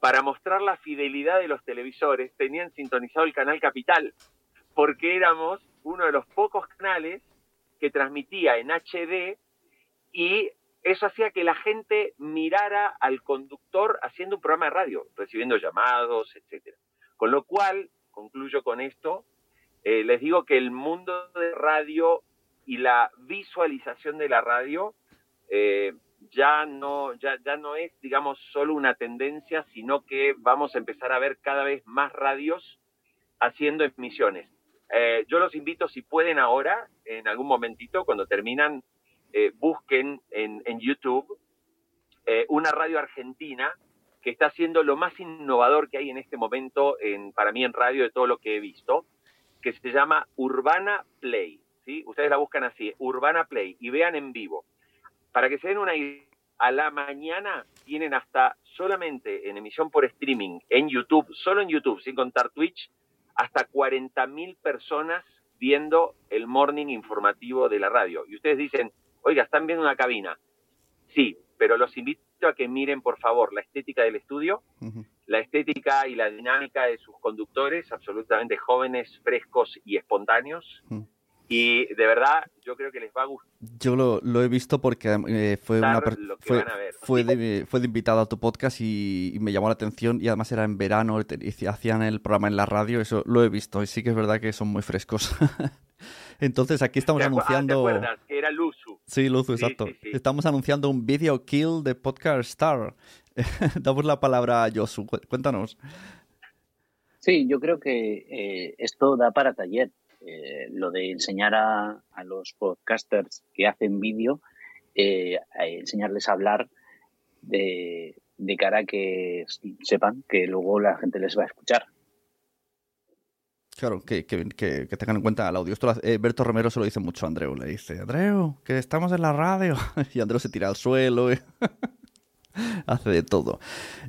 para mostrar la fidelidad de los televisores, tenían sintonizado el canal Capital, porque éramos uno de los pocos canales que transmitía en HD y eso hacía que la gente mirara al conductor haciendo un programa de radio, recibiendo llamados, etcétera. Con lo cual, concluyo con esto, eh, les digo que el mundo de radio y la visualización de la radio eh, ya, no, ya, ya no es, digamos, solo una tendencia, sino que vamos a empezar a ver cada vez más radios haciendo emisiones. Eh, yo los invito, si pueden ahora, en algún momentito, cuando terminan, busquen en, en YouTube una radio argentina que está haciendo lo más innovador que hay en este momento en, para mí en radio de todo lo que he visto, que se llama Urbana Play. ¿sí? Ustedes la buscan así, Urbana Play, y vean en vivo. Para que se den una idea, a la mañana tienen hasta solamente en emisión por streaming, en YouTube, solo en YouTube, sin contar Twitch, hasta 40.000 personas viendo el morning informativo de la radio. Y ustedes dicen, oiga, están viendo una cabina. Sí, pero los invito a que miren, por favor, la estética del estudio, la estética y la dinámica de sus conductores, absolutamente jóvenes, frescos y espontáneos. Y de verdad, yo creo que les va a gustar. Yo lo, he visto porque eh, fue, una fue, fue, de, fue, de, invitado a tu podcast y, me llamó la atención. Y además era en verano y hacían el programa en la radio. Eso lo he visto. Y sí que es verdad que son muy frescos. Entonces aquí estamos anunciando. Ah, ¿te Era Luzu. Sí, Luzu, exacto. Estamos anunciando un video kill de Podcast Star. Damos la palabra a Josu. Cuéntanos. Sí, yo creo que eh, esto da para taller. Eh, lo de enseñar a, los podcasters que hacen vídeo, eh, enseñarles a hablar de, de cara a que sepan que luego la gente les va a escuchar. Claro, que, que, tengan en cuenta el audio. Esto eh, Berto Romero se lo dice mucho a Andreu. Le dice, Andreu, que estamos en la radio. y Andreu se tira al suelo. Hace de todo.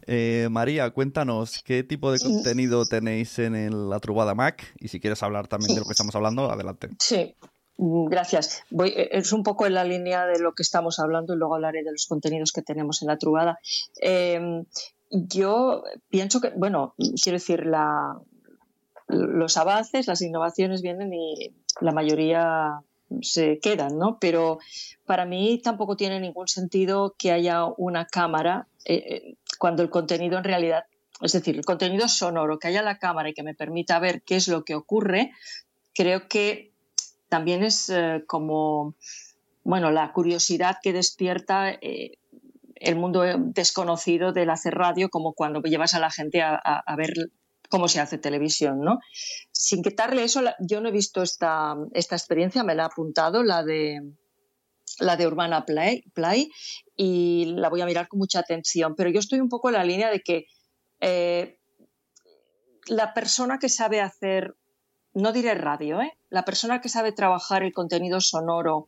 Eh, María, cuéntanos, ¿qué tipo de contenido tenéis en la Trubada Mac? Y si quieres hablar también de lo que estamos hablando, adelante. Sí, mm, Gracias. Voy, eh, es un poco en la línea de lo que estamos hablando y luego hablaré de los contenidos que tenemos en la Trubada. yo pienso que, bueno, quiero decir, la, los avances, las innovaciones vienen y la mayoría se quedan, ¿no? Pero para mí tampoco tiene ningún sentido que haya una cámara eh, eh, cuando el contenido en realidad, es decir, el contenido sonoro, que haya la cámara y que me permita ver qué es lo que ocurre, creo que también es eh, como, bueno, la curiosidad que despierta el mundo desconocido del hacer radio, como cuando llevas a la gente a, a ver cómo se hace televisión, ¿no? Sin quitarle eso, yo no he visto esta, esta experiencia, me la he apuntado, la de la de Urbana Play, Play, y la voy a mirar con mucha atención, pero yo estoy un poco en la línea de que eh, la persona que sabe hacer no diré radio, ¿eh? la persona que sabe trabajar el contenido sonoro,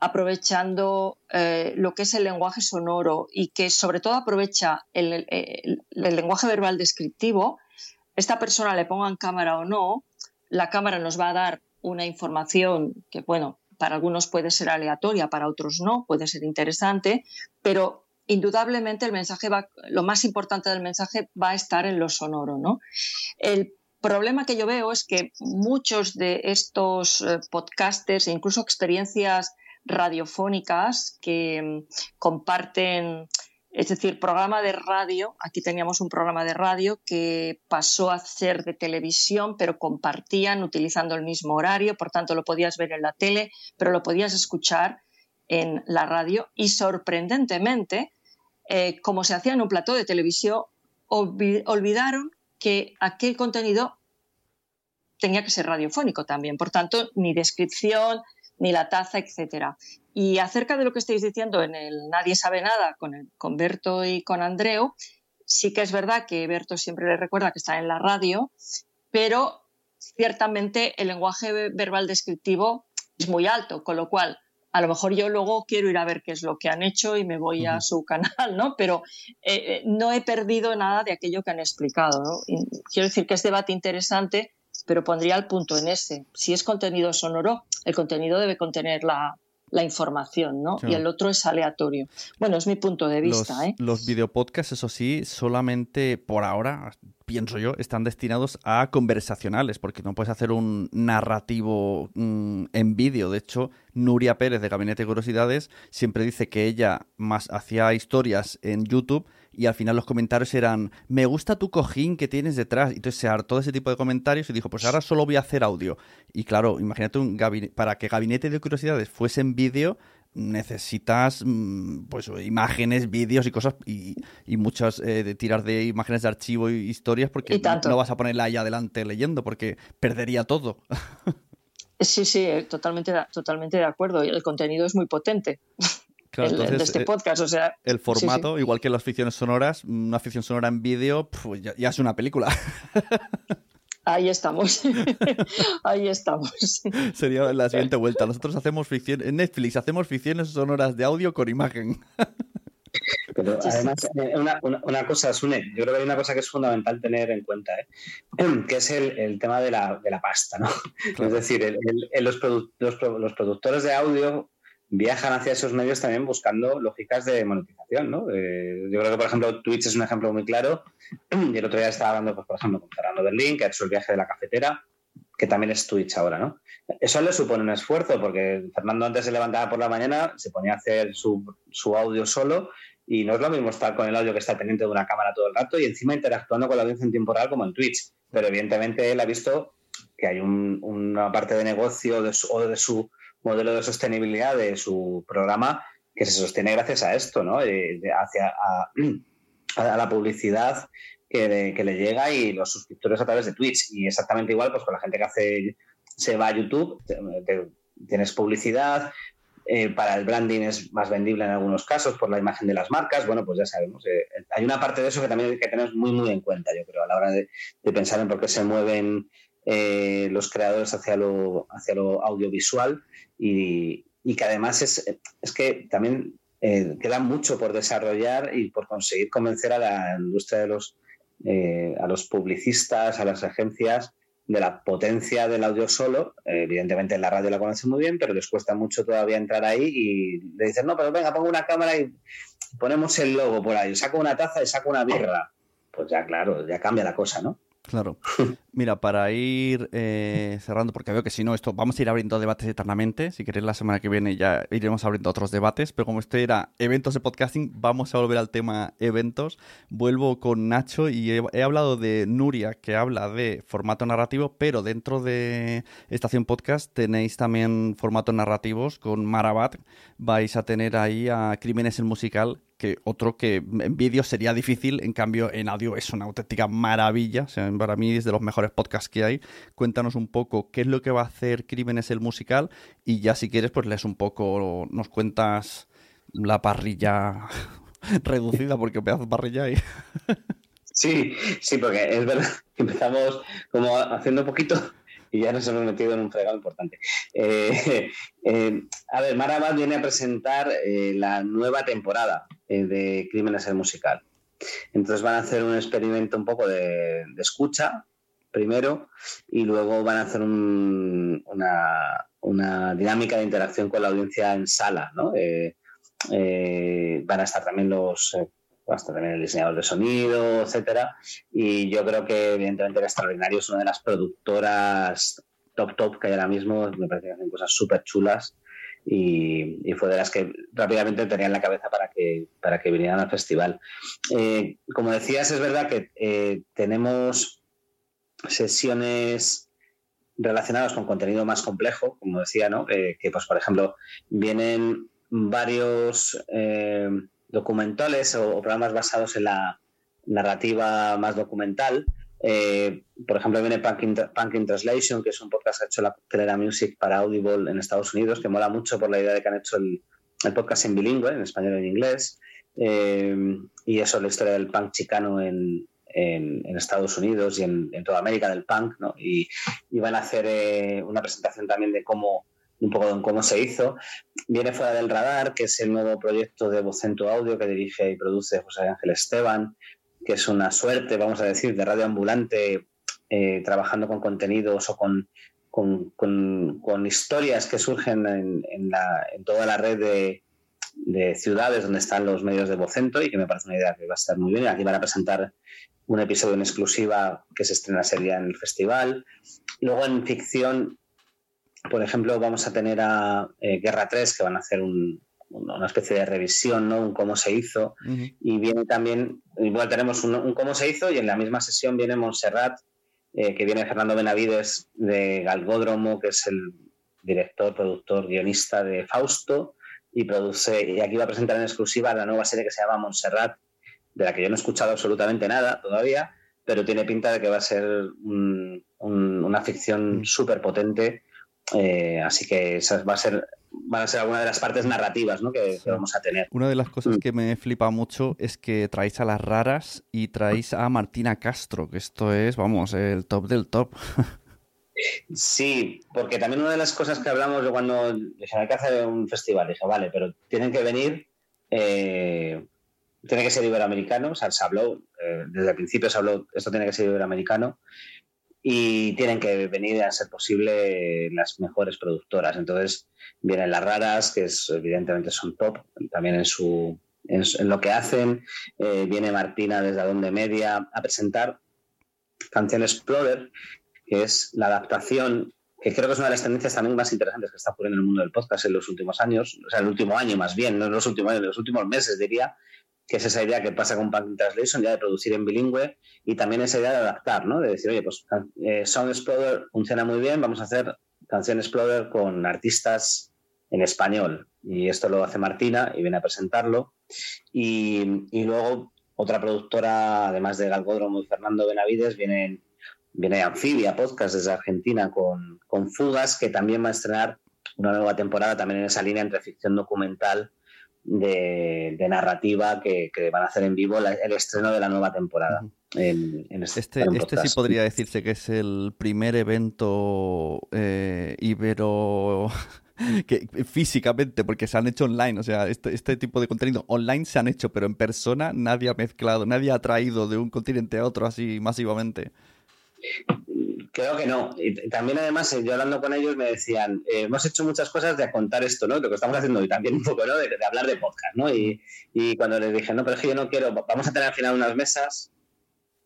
aprovechando eh, lo que es el lenguaje sonoro y que sobre todo aprovecha el, lenguaje verbal descriptivo, esta persona le ponga en cámara o no, la cámara nos va a dar una información que, bueno, para algunos puede ser aleatoria, para otros no, puede ser interesante, pero indudablemente el mensaje va, lo más importante del mensaje va a estar en lo sonoro, ¿no? El problema que yo veo es que muchos de estos eh, podcasters e incluso experiencias radiofónicas que mm, comparten, es decir, programa de radio, aquí teníamos un programa de radio que pasó a ser de televisión, pero compartían utilizando el mismo horario, por tanto lo podías ver en la tele, pero lo podías escuchar en la radio y sorprendentemente, eh, como se hacía en un plató de televisión, olvidaron que aquel contenido tenía que ser radiofónico también. Por tanto, ni descripción, ni la taza, etcétera. Y acerca de lo que estáis diciendo en el Nadie sabe nada con, el, con Berto y con Andreu, sí que es verdad que Berto siempre le recuerda que está en la radio, pero ciertamente el lenguaje verbal descriptivo es muy alto, con lo cual a lo mejor yo luego quiero ir a ver qué es lo que han hecho y me voy a su canal, ¿no? Pero eh, eh, no he perdido nada de aquello que han explicado, ¿no? quiero decir que es debate interesante pero pondría el punto en ese. Si es contenido sonoro, el contenido debe contener la, información, ¿no? Y el otro es aleatorio. Bueno, es mi punto de vista. Los, ¿eh? los videopodcasts, eso sí, solamente por ahora, pienso yo, están destinados a conversacionales, porque no puedes hacer un narrativo mm, en vídeo. De hecho, Nuria Pérez de Gabinete de Curiosidades siempre dice que ella más hacía historias en YouTube y al final los comentarios eran, me gusta tu cojín que tienes detrás. Y entonces se hartó ese tipo de comentarios y dijo, pues ahora solo voy a hacer audio. Y claro, imagínate un gabinete, para que Gabinete de Curiosidades fuese en vídeo, necesitas mm, pues imágenes, vídeos y cosas y, muchas eh, de tirar de imágenes de archivo y historias porque no vas a ponerla ahí adelante leyendo porque perdería todo. Sí, sí, eh, totalmente, totalmente de acuerdo. El contenido es muy potente de este eh, podcast. O sea, el formato, igual que las ficciones sonoras, una ficción sonora en vídeo, pues ya, es una película. Ahí estamos. Ahí estamos. Sería la siguiente vuelta. Nosotros hacemos ficción, en Netflix hacemos ficciones sonoras de audio con imagen. Pero además, eh, una, una, cosa, Sune, yo creo que hay una cosa que es fundamental tener en cuenta, ¿eh? que es el, tema de la, de la, pasta, ¿no? Es decir, los, los, productores de audio viajan hacia esos medios también buscando lógicas de monetización, ¿no? Eh, yo creo que, por ejemplo, Twitch es un ejemplo muy claro. Y el otro día estaba hablando, pues, por ejemplo, con Fernando Berlín, que ha hecho el viaje de la cafetera, que también es Twitch ahora, ¿no? Eso le supone un esfuerzo, porque Fernando antes se levantaba por la mañana, se ponía a hacer su, su audio solo, y no es lo mismo estar con el audio que estar pendiente de una cámara todo el rato y encima interactuando con la audiencia en tiempo real como en Twitch. Pero evidentemente él ha visto que hay una parte de negocio de o de su modelo de sostenibilidad de su programa que se sostiene gracias a esto, ¿no? hacia a, la publicidad que, le llega y los suscriptores a través de Twitch. Y exactamente igual, pues con la gente que hace se va a YouTube, tienes publicidad, eh, para el branding es más vendible en algunos casos por la imagen de las marcas. Bueno, pues ya sabemos. Eh, hay una parte de eso que también hay que tener muy, muy en cuenta, yo creo, a la hora de, pensar en por qué se mueven eh, los creadores hacia lo, hacia lo audiovisual y, que además es, es que también eh, queda mucho por desarrollar y por conseguir convencer a la industria de los, eh, a los publicistas, a las agencias de la potencia del audio solo. evidentemente en la radio la conocen muy bien, pero les cuesta mucho todavía entrar ahí y le dicen, no, pero venga, pongo una cámara y ponemos el logo por ahí, saco una taza y saco una birra. Pues ya, claro, ya cambia la cosa, ¿no? Claro. Mira, para ir eh, cerrando, porque veo que si no, esto vamos a ir abriendo debates eternamente. Si queréis, la semana que viene ya iremos abriendo otros debates. Pero como este era eventos de podcasting, vamos a volver al tema eventos. Vuelvo con Nacho y he, hablado de Nuria, que habla de formato narrativo, pero dentro de Estación Podcast tenéis también formatos narrativos con Marabat. Vais a tener ahí a Crímenes el Musical, que otro que en vídeo sería difícil, en cambio en audio es una auténtica maravilla, o sea, para mí es de los mejores podcasts que hay. Cuéntanos un poco qué es lo que va a hacer Crímenes el musical y ya si quieres pues lees un poco, nos cuentas la parrilla reducida porque pedazo parrilla ahí. Sí, sí, porque es verdad que empezamos como haciendo un poquito y ya nos hemos metido en un fregado importante. Eh, eh, a ver, Marabat viene a presentar eh, la nueva temporada de Crímenes el Musical. Entonces van a hacer un experimento un poco de, escucha primero y luego van a hacer una, una, dinámica de interacción con la audiencia en sala. ¿no? van a estar también los hasta también el diseñador de sonido, etcétera. Y yo creo que, evidentemente, el Extraordinario es una de las productoras top top que hay ahora mismo. Me parece que hacen cosas súper chulas. Y, fue de las que rápidamente tenía en la cabeza para que, para que vinieran al festival. Eh, como decías, es verdad que eh, tenemos sesiones relacionadas con contenido más complejo, como decía, ¿no? Eh, que, pues, por ejemplo, vienen varios documentales o, programas basados en la narrativa más documental. Eh, por ejemplo, viene Punk in, Translation, que es un podcast que ha hecho la Telera Music para Audible en Estados Unidos, que mola mucho por la idea de que han hecho el, podcast en bilingüe, en español y en inglés. Eh, y eso, la historia del punk chicano en, Estados Unidos y en, toda América del punk. Y, van a hacer eh, una presentación también de cómo un poco de cómo se hizo. Viene fuera del radar, que es el nuevo proyecto de Vocento Audio que dirige y produce José Ángel Esteban, que es una suerte, vamos a decir, de radio ambulante, eh, trabajando con contenidos o con, con, historias que surgen en, la, en, toda la red de, de, ciudades donde están los medios de Vocento y que me parece una idea que va a estar muy bien. Aquí van a presentar un episodio en exclusiva que se estrena sería en el festival. Luego en ficción por ejemplo, vamos a tener a eh, Guerra 3, que van a hacer una especie de revisión, ¿no? Un cómo se hizo. Y viene también, igual tenemos un, cómo se hizo, y en la misma sesión viene Montserrat, eh, que viene Fernando Benavides de Galgódromo, que es el director, productor, guionista de Fausto, y produce, y aquí va a presentar en exclusiva la nueva serie que se llama Montserrat, de la que yo no he escuchado absolutamente nada todavía, pero tiene pinta de que va a ser una ficción súper potente eh, así que esa va a ser van a ser alguna de las partes narrativas que, vamos a tener. Una de las cosas mm. que me flipa mucho es que traéis a las raras y traéis a Martina Castro, que esto es, vamos, el top del top. Sí, porque también una de las cosas que hablamos de cuando dije, hay que hacer un festival, dije, vale, pero tienen que venir, eh, tiene que ser iberoamericano, o sea, se habló, eh, desde el principio se habló, esto tiene que ser iberoamericano, y tienen que venir a ser posible las mejores productoras. Entonces vienen las raras, que evidentemente son top también en su en, lo que hacen. Eh, viene Martina desde Adonde Media a presentar Canción Explorer, que es la adaptación que creo que es una de las tendencias también más interesantes que está ocurriendo en el mundo del podcast en los últimos años, o sea, el último año más bien, no en los últimos años, en los últimos meses diría, que es esa idea que pasa con Punk Translation, ya de producir en bilingüe, y también esa idea de adaptar, ¿no? De decir, oye, pues eh, Sound Explorer funciona muy bien, vamos a hacer Canción Explorer con artistas en español. Y esto lo hace Martina y viene a presentarlo. Y, luego otra productora, además de Galgódromo y Fernando Benavides, viene, viene Amphibia Podcast desde Argentina con, con Fugas, que también va a estrenar una nueva temporada también en esa línea entre ficción documental de, narrativa que, van a hacer en vivo el estreno de la nueva temporada. este, este, este sí podría decirse que es el primer evento eh, ibero que físicamente, porque se han hecho online, o sea, este, este, tipo de contenido online se han hecho, pero en persona nadie ha mezclado, nadie ha traído de un continente a otro así masivamente. Creo que no. Y también, además, eh, yo hablando con ellos me decían, eh, hemos hecho muchas cosas de contar esto, ¿no? Lo que estamos haciendo hoy también un poco, ¿no? De, hablar de podcast, ¿no? Y, cuando les dije, no, pero es que yo no quiero, vamos a tener al final unas mesas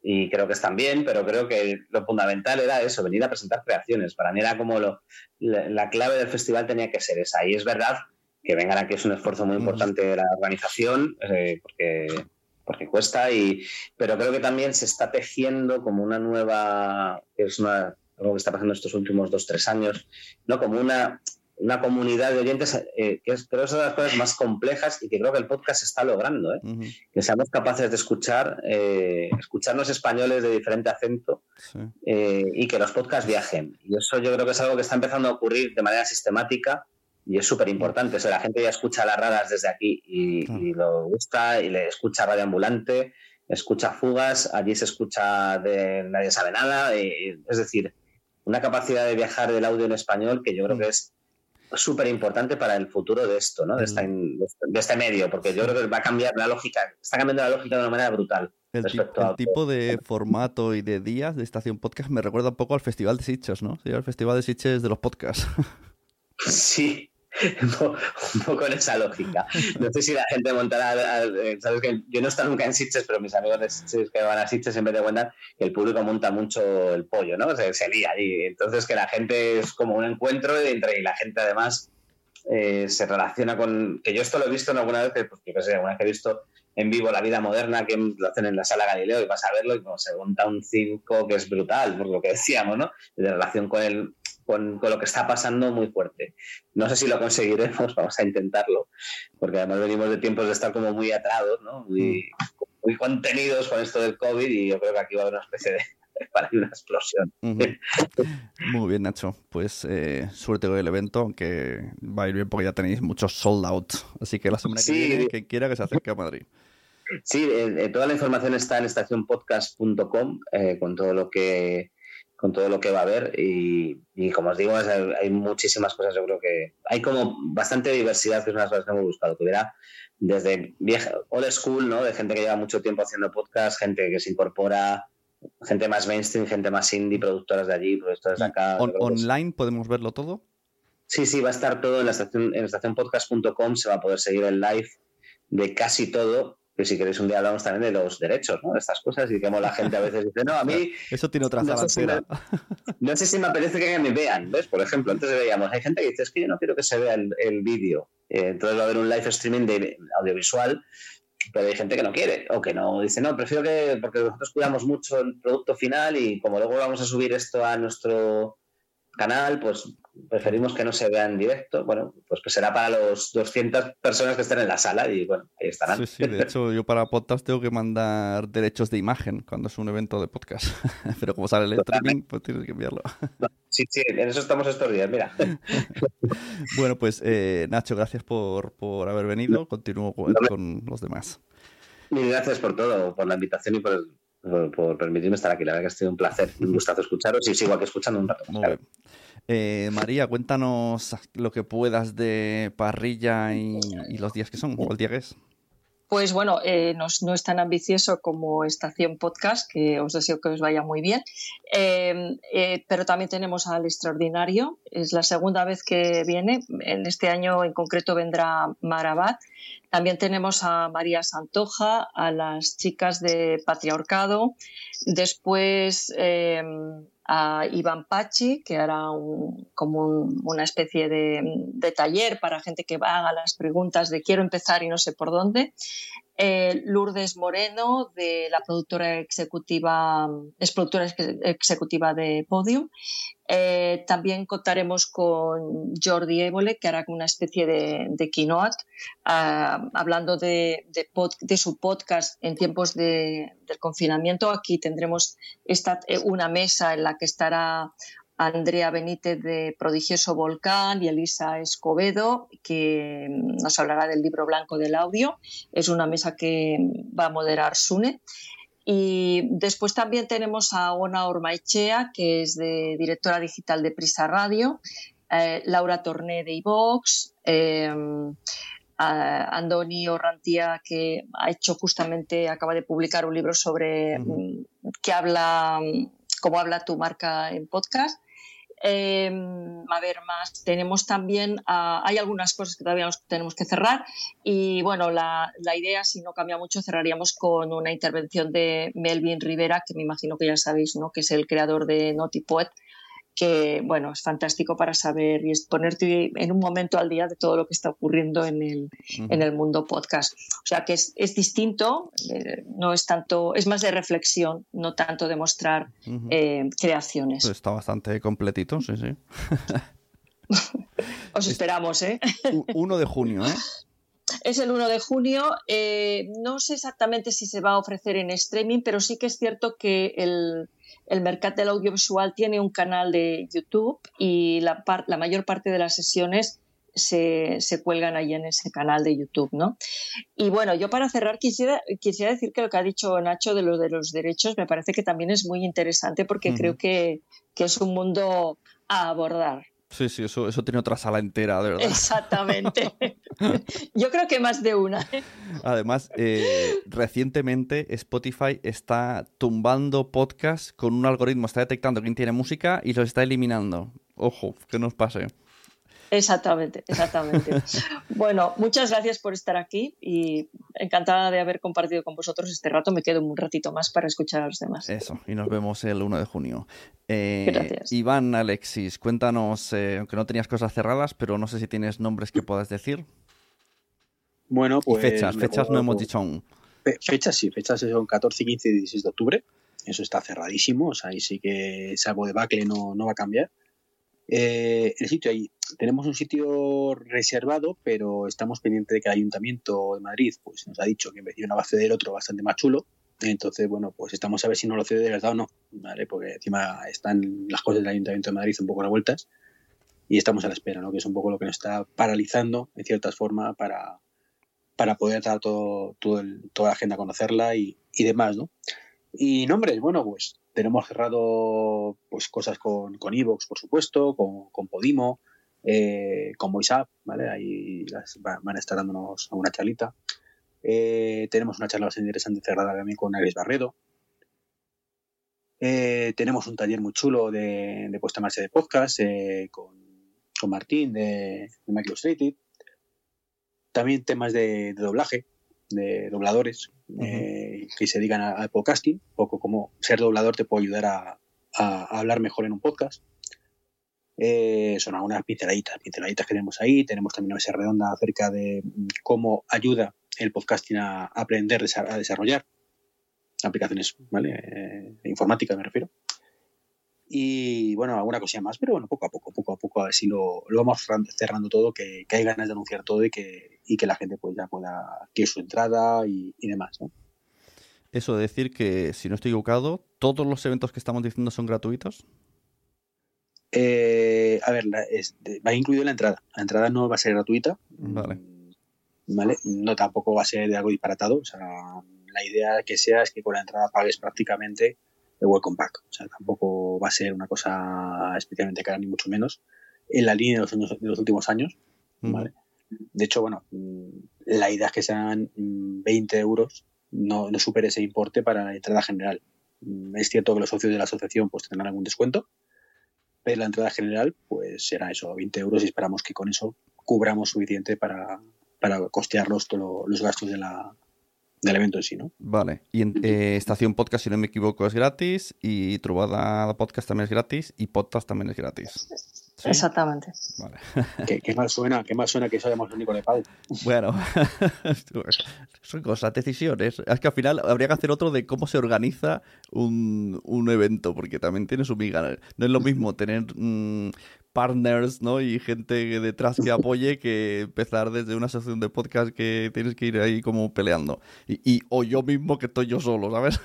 y creo que están bien, pero creo que lo fundamental era eso, venir a presentar creaciones. Para mí era como lo, la, clave del festival tenía que ser esa. Y es verdad que vengan aquí es un esfuerzo muy importante de la organización, eh, porque porque cuesta, y, pero creo que también se está tejiendo como una nueva, es una, algo que está pasando estos últimos dos, tres años, ¿no? como una, una comunidad de oyentes, eh, que es, pero es una de las cosas más complejas y que creo que el podcast está logrando, ¿eh? que seamos capaces de escuchar, eh, escucharnos españoles de diferente acento y que los podcasts viajen. Y eso yo creo que es algo que está empezando a ocurrir de manera sistemática y es súper importante. O la gente ya escucha las raras desde aquí y, lo gusta, y le escucha Radio Ambulante, escucha Fugas, allí se escucha de Nadie sabe nada. es decir, una capacidad de viajar del audio en español que yo creo Mm. que es súper importante para el futuro de esto, ¿no? De, esta in- de este medio, porque yo creo que va a cambiar la lógica, está cambiando la lógica de una manera brutal El, respecto el a... tipo de formato y de días de estación podcast me recuerda un poco al Festival de Sitges, ¿no? Sería el Festival de Sitges de los podcasts. Sí, un po- un poco en esa lógica. No sé si la gente montará, sabes que yo no he estado nunca en Sitges, pero mis amigos de Sitges que van a Sitges siempre te cuentan que el público monta mucho el pollo, ¿no? Se, lía ahí. Entonces que la gente es como un encuentro entre y la gente además eh, se relaciona con... Que yo esto lo he visto en alguna vez, que, pues, yo qué sé, alguna vez que he visto en vivo la vida moderna, que lo hacen en la sala Galileo y vas a verlo y como se monta un circo que es brutal, por lo que decíamos, ¿no? De relación con el, con, con lo que está pasando muy fuerte. No sé si lo conseguiremos, vamos a intentarlo, porque además venimos de tiempos de estar como muy atrados, ¿no? Muy, muy contenidos con esto del COVID y yo creo que aquí va a haber una especie de para una explosión. Muy bien, Nacho. Pues eh, suerte con el evento, aunque va a ir bien porque ya tenéis muchos sold out. Así que la semana que viene, quien quiera que se acerque a Madrid. Sí, eh, eh, toda la información está en estacionpodcast.com eh, con todo lo que con todo lo que va a haber y, y como os digo es- hay muchísimas cosas yo creo que hay como bastante diversidad que es una de las cosas que hemos buscado que hubiera desde vieja old school no de gente que lleva mucho tiempo haciendo podcast gente que se incorpora gente más mainstream gente más indie productoras de allí productoras de acá On- online podemos verlo todo. Sí, sí, va a estar todo en la estación, en estacionpodcast.com, se va a poder seguir el live de casi todo. Que si queréis un día hablamos también de los derechos, ¿no? De estas cosas y que la gente a veces dice, no, a mí Eso tiene otra no sala sé, si entera. me, no sé si me apetece que me vean, ¿ves? Por ejemplo, antes veíamos, hay gente que dice, es que yo no quiero que se vea el, el vídeo. Eh, entonces va a haber un live streaming de audiovisual, pero hay gente que no quiere o que no dice, no, prefiero que, porque nosotros cuidamos mucho el producto final y como luego vamos a subir esto a nuestro canal, pues preferimos que no se vea en directo. Bueno, pues que será para los 200 personas que estén en la sala y bueno, ahí estarán. Sí, sí, de hecho yo para podcast tengo que mandar derechos de imagen cuando es un evento de podcast. Pero como sale el streaming, pues tienes que enviarlo. Sí, sí, en eso estamos estos días, mira. Bueno, pues eh, Nacho, gracias por, por haber venido. Continúo con, con los demás. Mil gracias por todo, por la invitación y por, el- por, por permitirme estar aquí. La verdad que ha sido un placer, un gustazo escucharos y sigo aquí escuchando un rato. Muy claro. bien. Eh, María, cuéntanos lo que puedas de parrilla y, los días que son, o el día que es. Pues bueno, eh, no, es- tan ambicioso como Estación Podcast, que os deseo que os vaya muy bien. Eh, eh, pero también tenemos al Extraordinario, es la segunda vez que viene. En este año en concreto vendrá Marabat. También tenemos a María Santoja, a las chicas de Patriarcado. Después eh, a Iván Pachi, que hará como un- una especie de, de taller para gente que haga las preguntas de quiero empezar y no sé por dónde. Eh, Lourdes Moreno, de la productora ejecutiva, es productora ejecutiva de Podium. Eh, también contaremos con Jordi Évole, que hará una especie de, keynote, ah, hablando de, de su podcast en tiempos de- del confinamiento. Aquí tendremos esta, eh, una mesa en la que estará Andrea Benítez de Prodigioso Volcán y Elisa Escobedo, que mm, nos hablará del libro blanco del audio. Es una mesa que va a moderar Sune. Y después también tenemos a Ona Ormaechea, que es de directora digital de Prisa Radio, eh, Laura Torné de iVox, eh, a Andoni Orrantía, que ha hecho justamente, acaba de publicar un libro sobre mm, que habla, mm, cómo habla tu marca en podcast. Eh, a ver, más. Tenemos también, ah, hay algunas cosas que todavía tenemos que cerrar y bueno, la, la idea, si no cambia mucho, cerraríamos con una intervención de Melvin Rivera, que me imagino que ya sabéis, ¿no? que es el creador de Notipoet, que bueno, es fantástico para saber y es ponerte en un momento al día de todo lo que está ocurriendo en el, en el mundo podcast. O sea que es, es distinto, eh, no es tanto, es más de reflexión, no tanto de mostrar eh, creaciones. Está bastante completito, sí, sí. Os esperamos, ¿eh? U- 1 de junio, ¿eh? Es el 1 de junio. eh, no sé exactamente si se va a ofrecer en streaming, pero sí que es cierto que el, el mercado del audiovisual tiene un canal de YouTube y la, par- la mayor parte de las sesiones se, se, cuelgan ahí en ese canal de YouTube, ¿no? Y bueno, yo para cerrar quisiera, quisiera decir que lo que ha dicho Nacho de lo de los derechos me parece que también es muy interesante porque creo que, que, es un mundo a abordar. Sí, sí, eso, eso tiene otra sala entera, de verdad. Exactamente. Yo creo que más de una. ¿eh? Además, eh, recientemente Spotify está tumbando podcasts con un algoritmo, está detectando quién tiene música y los está eliminando. Ojo, que nos pase. Exactamente, exactamente. bueno, muchas gracias por estar aquí y encantada de haber compartido con vosotros este rato. Me quedo un ratito más para escuchar a los demás. Eso, y nos vemos el 1 de junio. Eh, gracias. Iván, Alexis, cuéntanos, eh, aunque no tenías cosas cerradas, pero no sé si tienes nombres que puedas decir. Bueno, pues. fechas, fechas no hemos dicho aún. Fechas sí, fechas son 14, 15 y 16 de octubre. Eso está cerradísimo, o sea, ahí sí que salvo de Bacle no, no va a cambiar. Eh, el sitio ahí, tenemos un sitio reservado, pero estamos pendientes de que el Ayuntamiento de Madrid pues, nos ha dicho que en vez de una va a ceder otro bastante más chulo. Entonces, bueno, pues estamos a ver si no lo cede de verdad o no, ¿vale? Porque encima están las cosas del Ayuntamiento de Madrid un poco revueltas y estamos a la espera, ¿no? Que es un poco lo que nos está paralizando, en cierta forma, para, para poder dar todo, todo toda la agenda a conocerla y, y demás, ¿no? Y nombres, bueno, pues tenemos cerrado pues cosas con, con Evox, por supuesto, con, con Podimo, eh, con VoiceUp, ¿vale? Ahí van a estar dándonos una charlita. Eh, tenemos una charla bastante interesante cerrada también con Alex Barredo. Eh, tenemos un taller muy chulo de, de puesta en marcha de podcast con, con, Martín de, de Microstrated. También temas de, de doblaje, de dobladores eh, que se dedican al podcasting, poco como ser doblador te puede ayudar a, hablar mejor en un podcast. Eh, son algunas pinceladitas, pinceladitas que tenemos ahí. Tenemos también una mesa redonda acerca de mm, cómo ayuda el podcasting a aprender a desarrollar aplicaciones ¿vale? Eh, de informática, me refiero. Y bueno, alguna cosilla más, pero bueno, poco a poco, poco a poco, a ver si lo, lo vamos cerrando todo, que, que, hay ganas de anunciar todo y que, y que la gente pues ya pueda que su entrada y, y demás, ¿no? Eso de decir que, si no estoy equivocado, todos los eventos que estamos diciendo son gratuitos. Eh, a ver, es, va incluido la entrada. La entrada no va a ser gratuita. Vale. ¿Vale? No tampoco va a ser de algo disparatado. O sea, la idea que sea es que con la entrada pagues prácticamente el welcome pack. O sea, tampoco va a ser una cosa especialmente cara, ni mucho menos. En la línea de los, de los últimos años. ¿vale? De hecho, bueno, mm, la idea es que sean 20 euros, no, no supere ese importe para la entrada general. Mm, es cierto que los socios de la asociación pues tendrán algún descuento, pero la entrada general pues será eso, 20 euros y esperamos que con eso cubramos suficiente para, para costear los, los gastos de la, del evento en sí, ¿no? Vale. Y en, eh, Estación Podcast, si no me equivoco, es gratis. Y Trubada Podcast también es gratis. Y Podcast también es gratis. ¿Sí? Exactamente. Vale. ¿Qué, ¿Qué, mal suena, qué mal suena que eso un único de Pau. Bueno, son cosas, decisiones. Es que al final habría que hacer otro de cómo se organiza un, un evento, porque también tiene su miga. No es lo mismo tener mmm, partners, ¿no? Y gente detrás que apoye que empezar desde una sesión de podcast que tienes que ir ahí como peleando. Y, y o yo mismo que estoy yo solo, ¿sabes?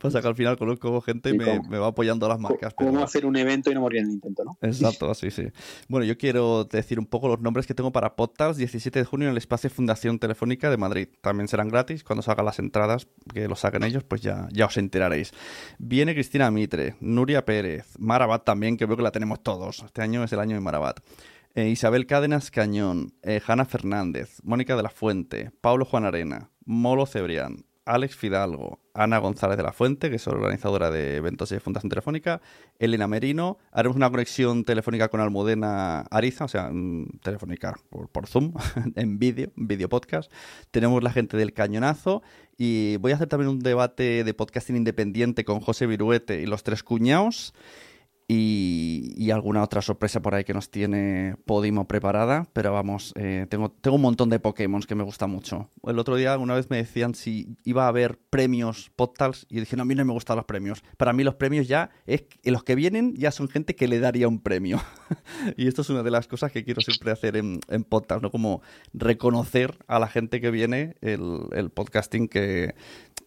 Pasa que al final conozco gente y me, me, va apoyando a las marcas. ¿Cómo pero... hacer un evento y no morir en el intento, no? Exacto, sí, sí. Bueno, yo quiero decir un poco los nombres que tengo para podcast 17 de junio en el espacio Fundación Telefónica de Madrid. También serán gratis. Cuando salgan las entradas, que lo saquen ellos, pues ya, ya os enteraréis. Viene Cristina Mitre, Nuria Pérez, Marabat también, que veo que la tenemos todos. Este año es el año de Marabat. Eh, Isabel Cádenas Cañón, eh, Hanna Fernández, Mónica de la Fuente, Pablo Juan Arena, Molo Cebrián, Alex Fidalgo, Ana González de la Fuente, que es organizadora de eventos de Fundación Telefónica, Elena Merino. Haremos una conexión telefónica con Almudena Ariza, o sea, mm, telefónica por, por Zoom, en vídeo, vídeo podcast. Tenemos la gente del Cañonazo y voy a hacer también un debate de podcasting independiente con José Viruete y los tres cuñados. Y, y, alguna otra sorpresa por ahí que nos tiene Podimo preparada. Pero vamos, eh, tengo, tengo un montón de Pokémon que me gusta mucho. El otro día una vez me decían si iba a haber premios Podtals y dije, no, a mí no me gustan los premios. Para mí los premios ya, es los que vienen ya son gente que le daría un premio. y esto es una de las cosas que quiero siempre hacer en, en Podtals, ¿no? Como reconocer a la gente que viene el, el podcasting que,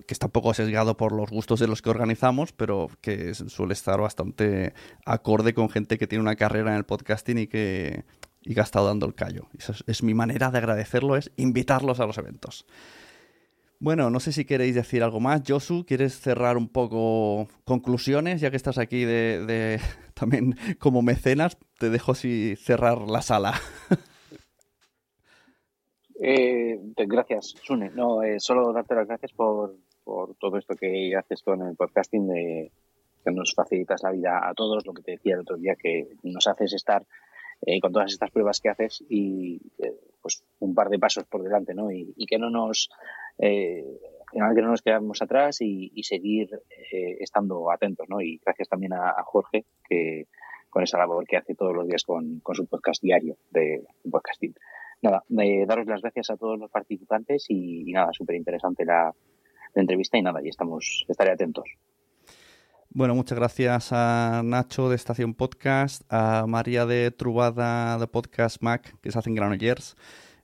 que está un poco sesgado por los gustos de los que organizamos, pero que suele estar bastante acorde con gente que tiene una carrera en el podcasting y que, y que ha estado dando el callo. Es, mi manera de agradecerlo, es invitarlos a los eventos. Bueno, no sé si queréis decir algo más. Josu, ¿quieres cerrar un poco conclusiones? Ya que estás aquí de, también como mecenas, te dejo si cerrar la sala. Eh, gracias, Sune. No, eh, solo darte las gracias por, por todo esto que haces con el podcasting, de, que nos facilitas la vida a todos, lo que te decía el otro día, que nos haces estar eh, con todas estas pruebas que haces y eh, pues un par de pasos por delante, ¿no? Y, que no nos, eh, que no nos quedamos atrás y, seguir eh, estando atentos, ¿no? Y gracias también a, Jorge, que con esa labor que hace todos los días con, su podcast diario de podcasting nada, daros las gracias a todos los participantes y, y nada, súper interesante la, la entrevista y nada, y estamos, estaré atentos. Bueno, muchas gracias a Nacho de Estación Podcast, a María de Trubada de Podcast Mac, que se hacen Granollers,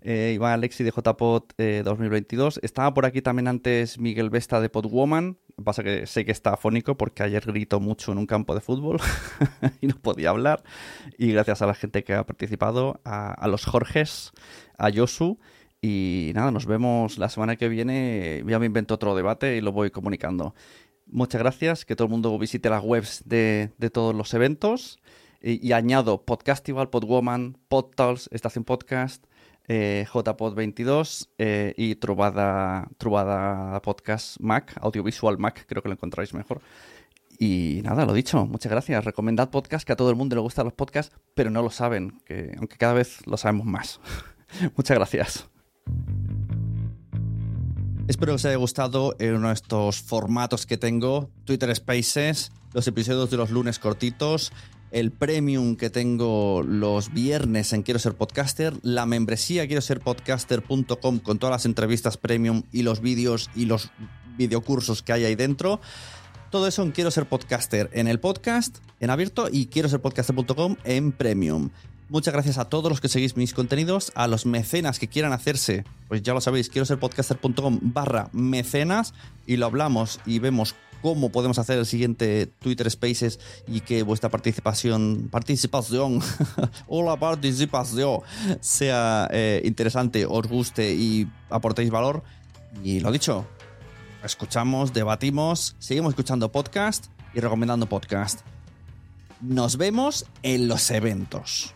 eh, Iván Alexi de JPod eh, 2022. Estaba por aquí también antes Miguel Vesta de Podwoman. Pasa que sé que está afónico porque ayer gritó mucho en un campo de fútbol y no podía hablar. Y gracias a la gente que ha participado, a, a los Jorges, a Yosu. Y nada, nos vemos la semana que viene. Ya me invento otro debate y lo voy comunicando. Muchas gracias, que todo el mundo visite las webs de, de todos los eventos. Y, añado Podcastival, Podwoman, Podtals, Estación Podcast, eh, JPod22 eh, y Trubada, Trubada Podcast Mac, Audiovisual Mac, creo que lo encontráis mejor. Y nada, lo dicho, muchas gracias. Recomendad podcast, que a todo el mundo le gustan los podcasts, pero no lo saben, que aunque cada vez lo sabemos más. muchas gracias. Espero que os haya gustado uno de estos formatos que tengo, Twitter Spaces, los episodios de los lunes cortitos, el premium que tengo los viernes en Quiero Ser Podcaster, la membresía quiero ser podcaster.com con todas las entrevistas premium y los vídeos y los videocursos que hay ahí dentro. Todo eso en Quiero Ser Podcaster en el podcast, en abierto y quiero ser podcaster.com en premium. Muchas gracias a todos los que seguís mis contenidos, a los mecenas que quieran hacerse, pues ya lo sabéis, quiero ser podcaster.com barra mecenas y lo hablamos y vemos cómo podemos hacer el siguiente Twitter Spaces y que vuestra participación, participación, participación sea eh, interesante, os guste y aportéis valor. Y lo dicho, escuchamos, debatimos, seguimos escuchando podcast y recomendando podcast. Nos vemos en los eventos.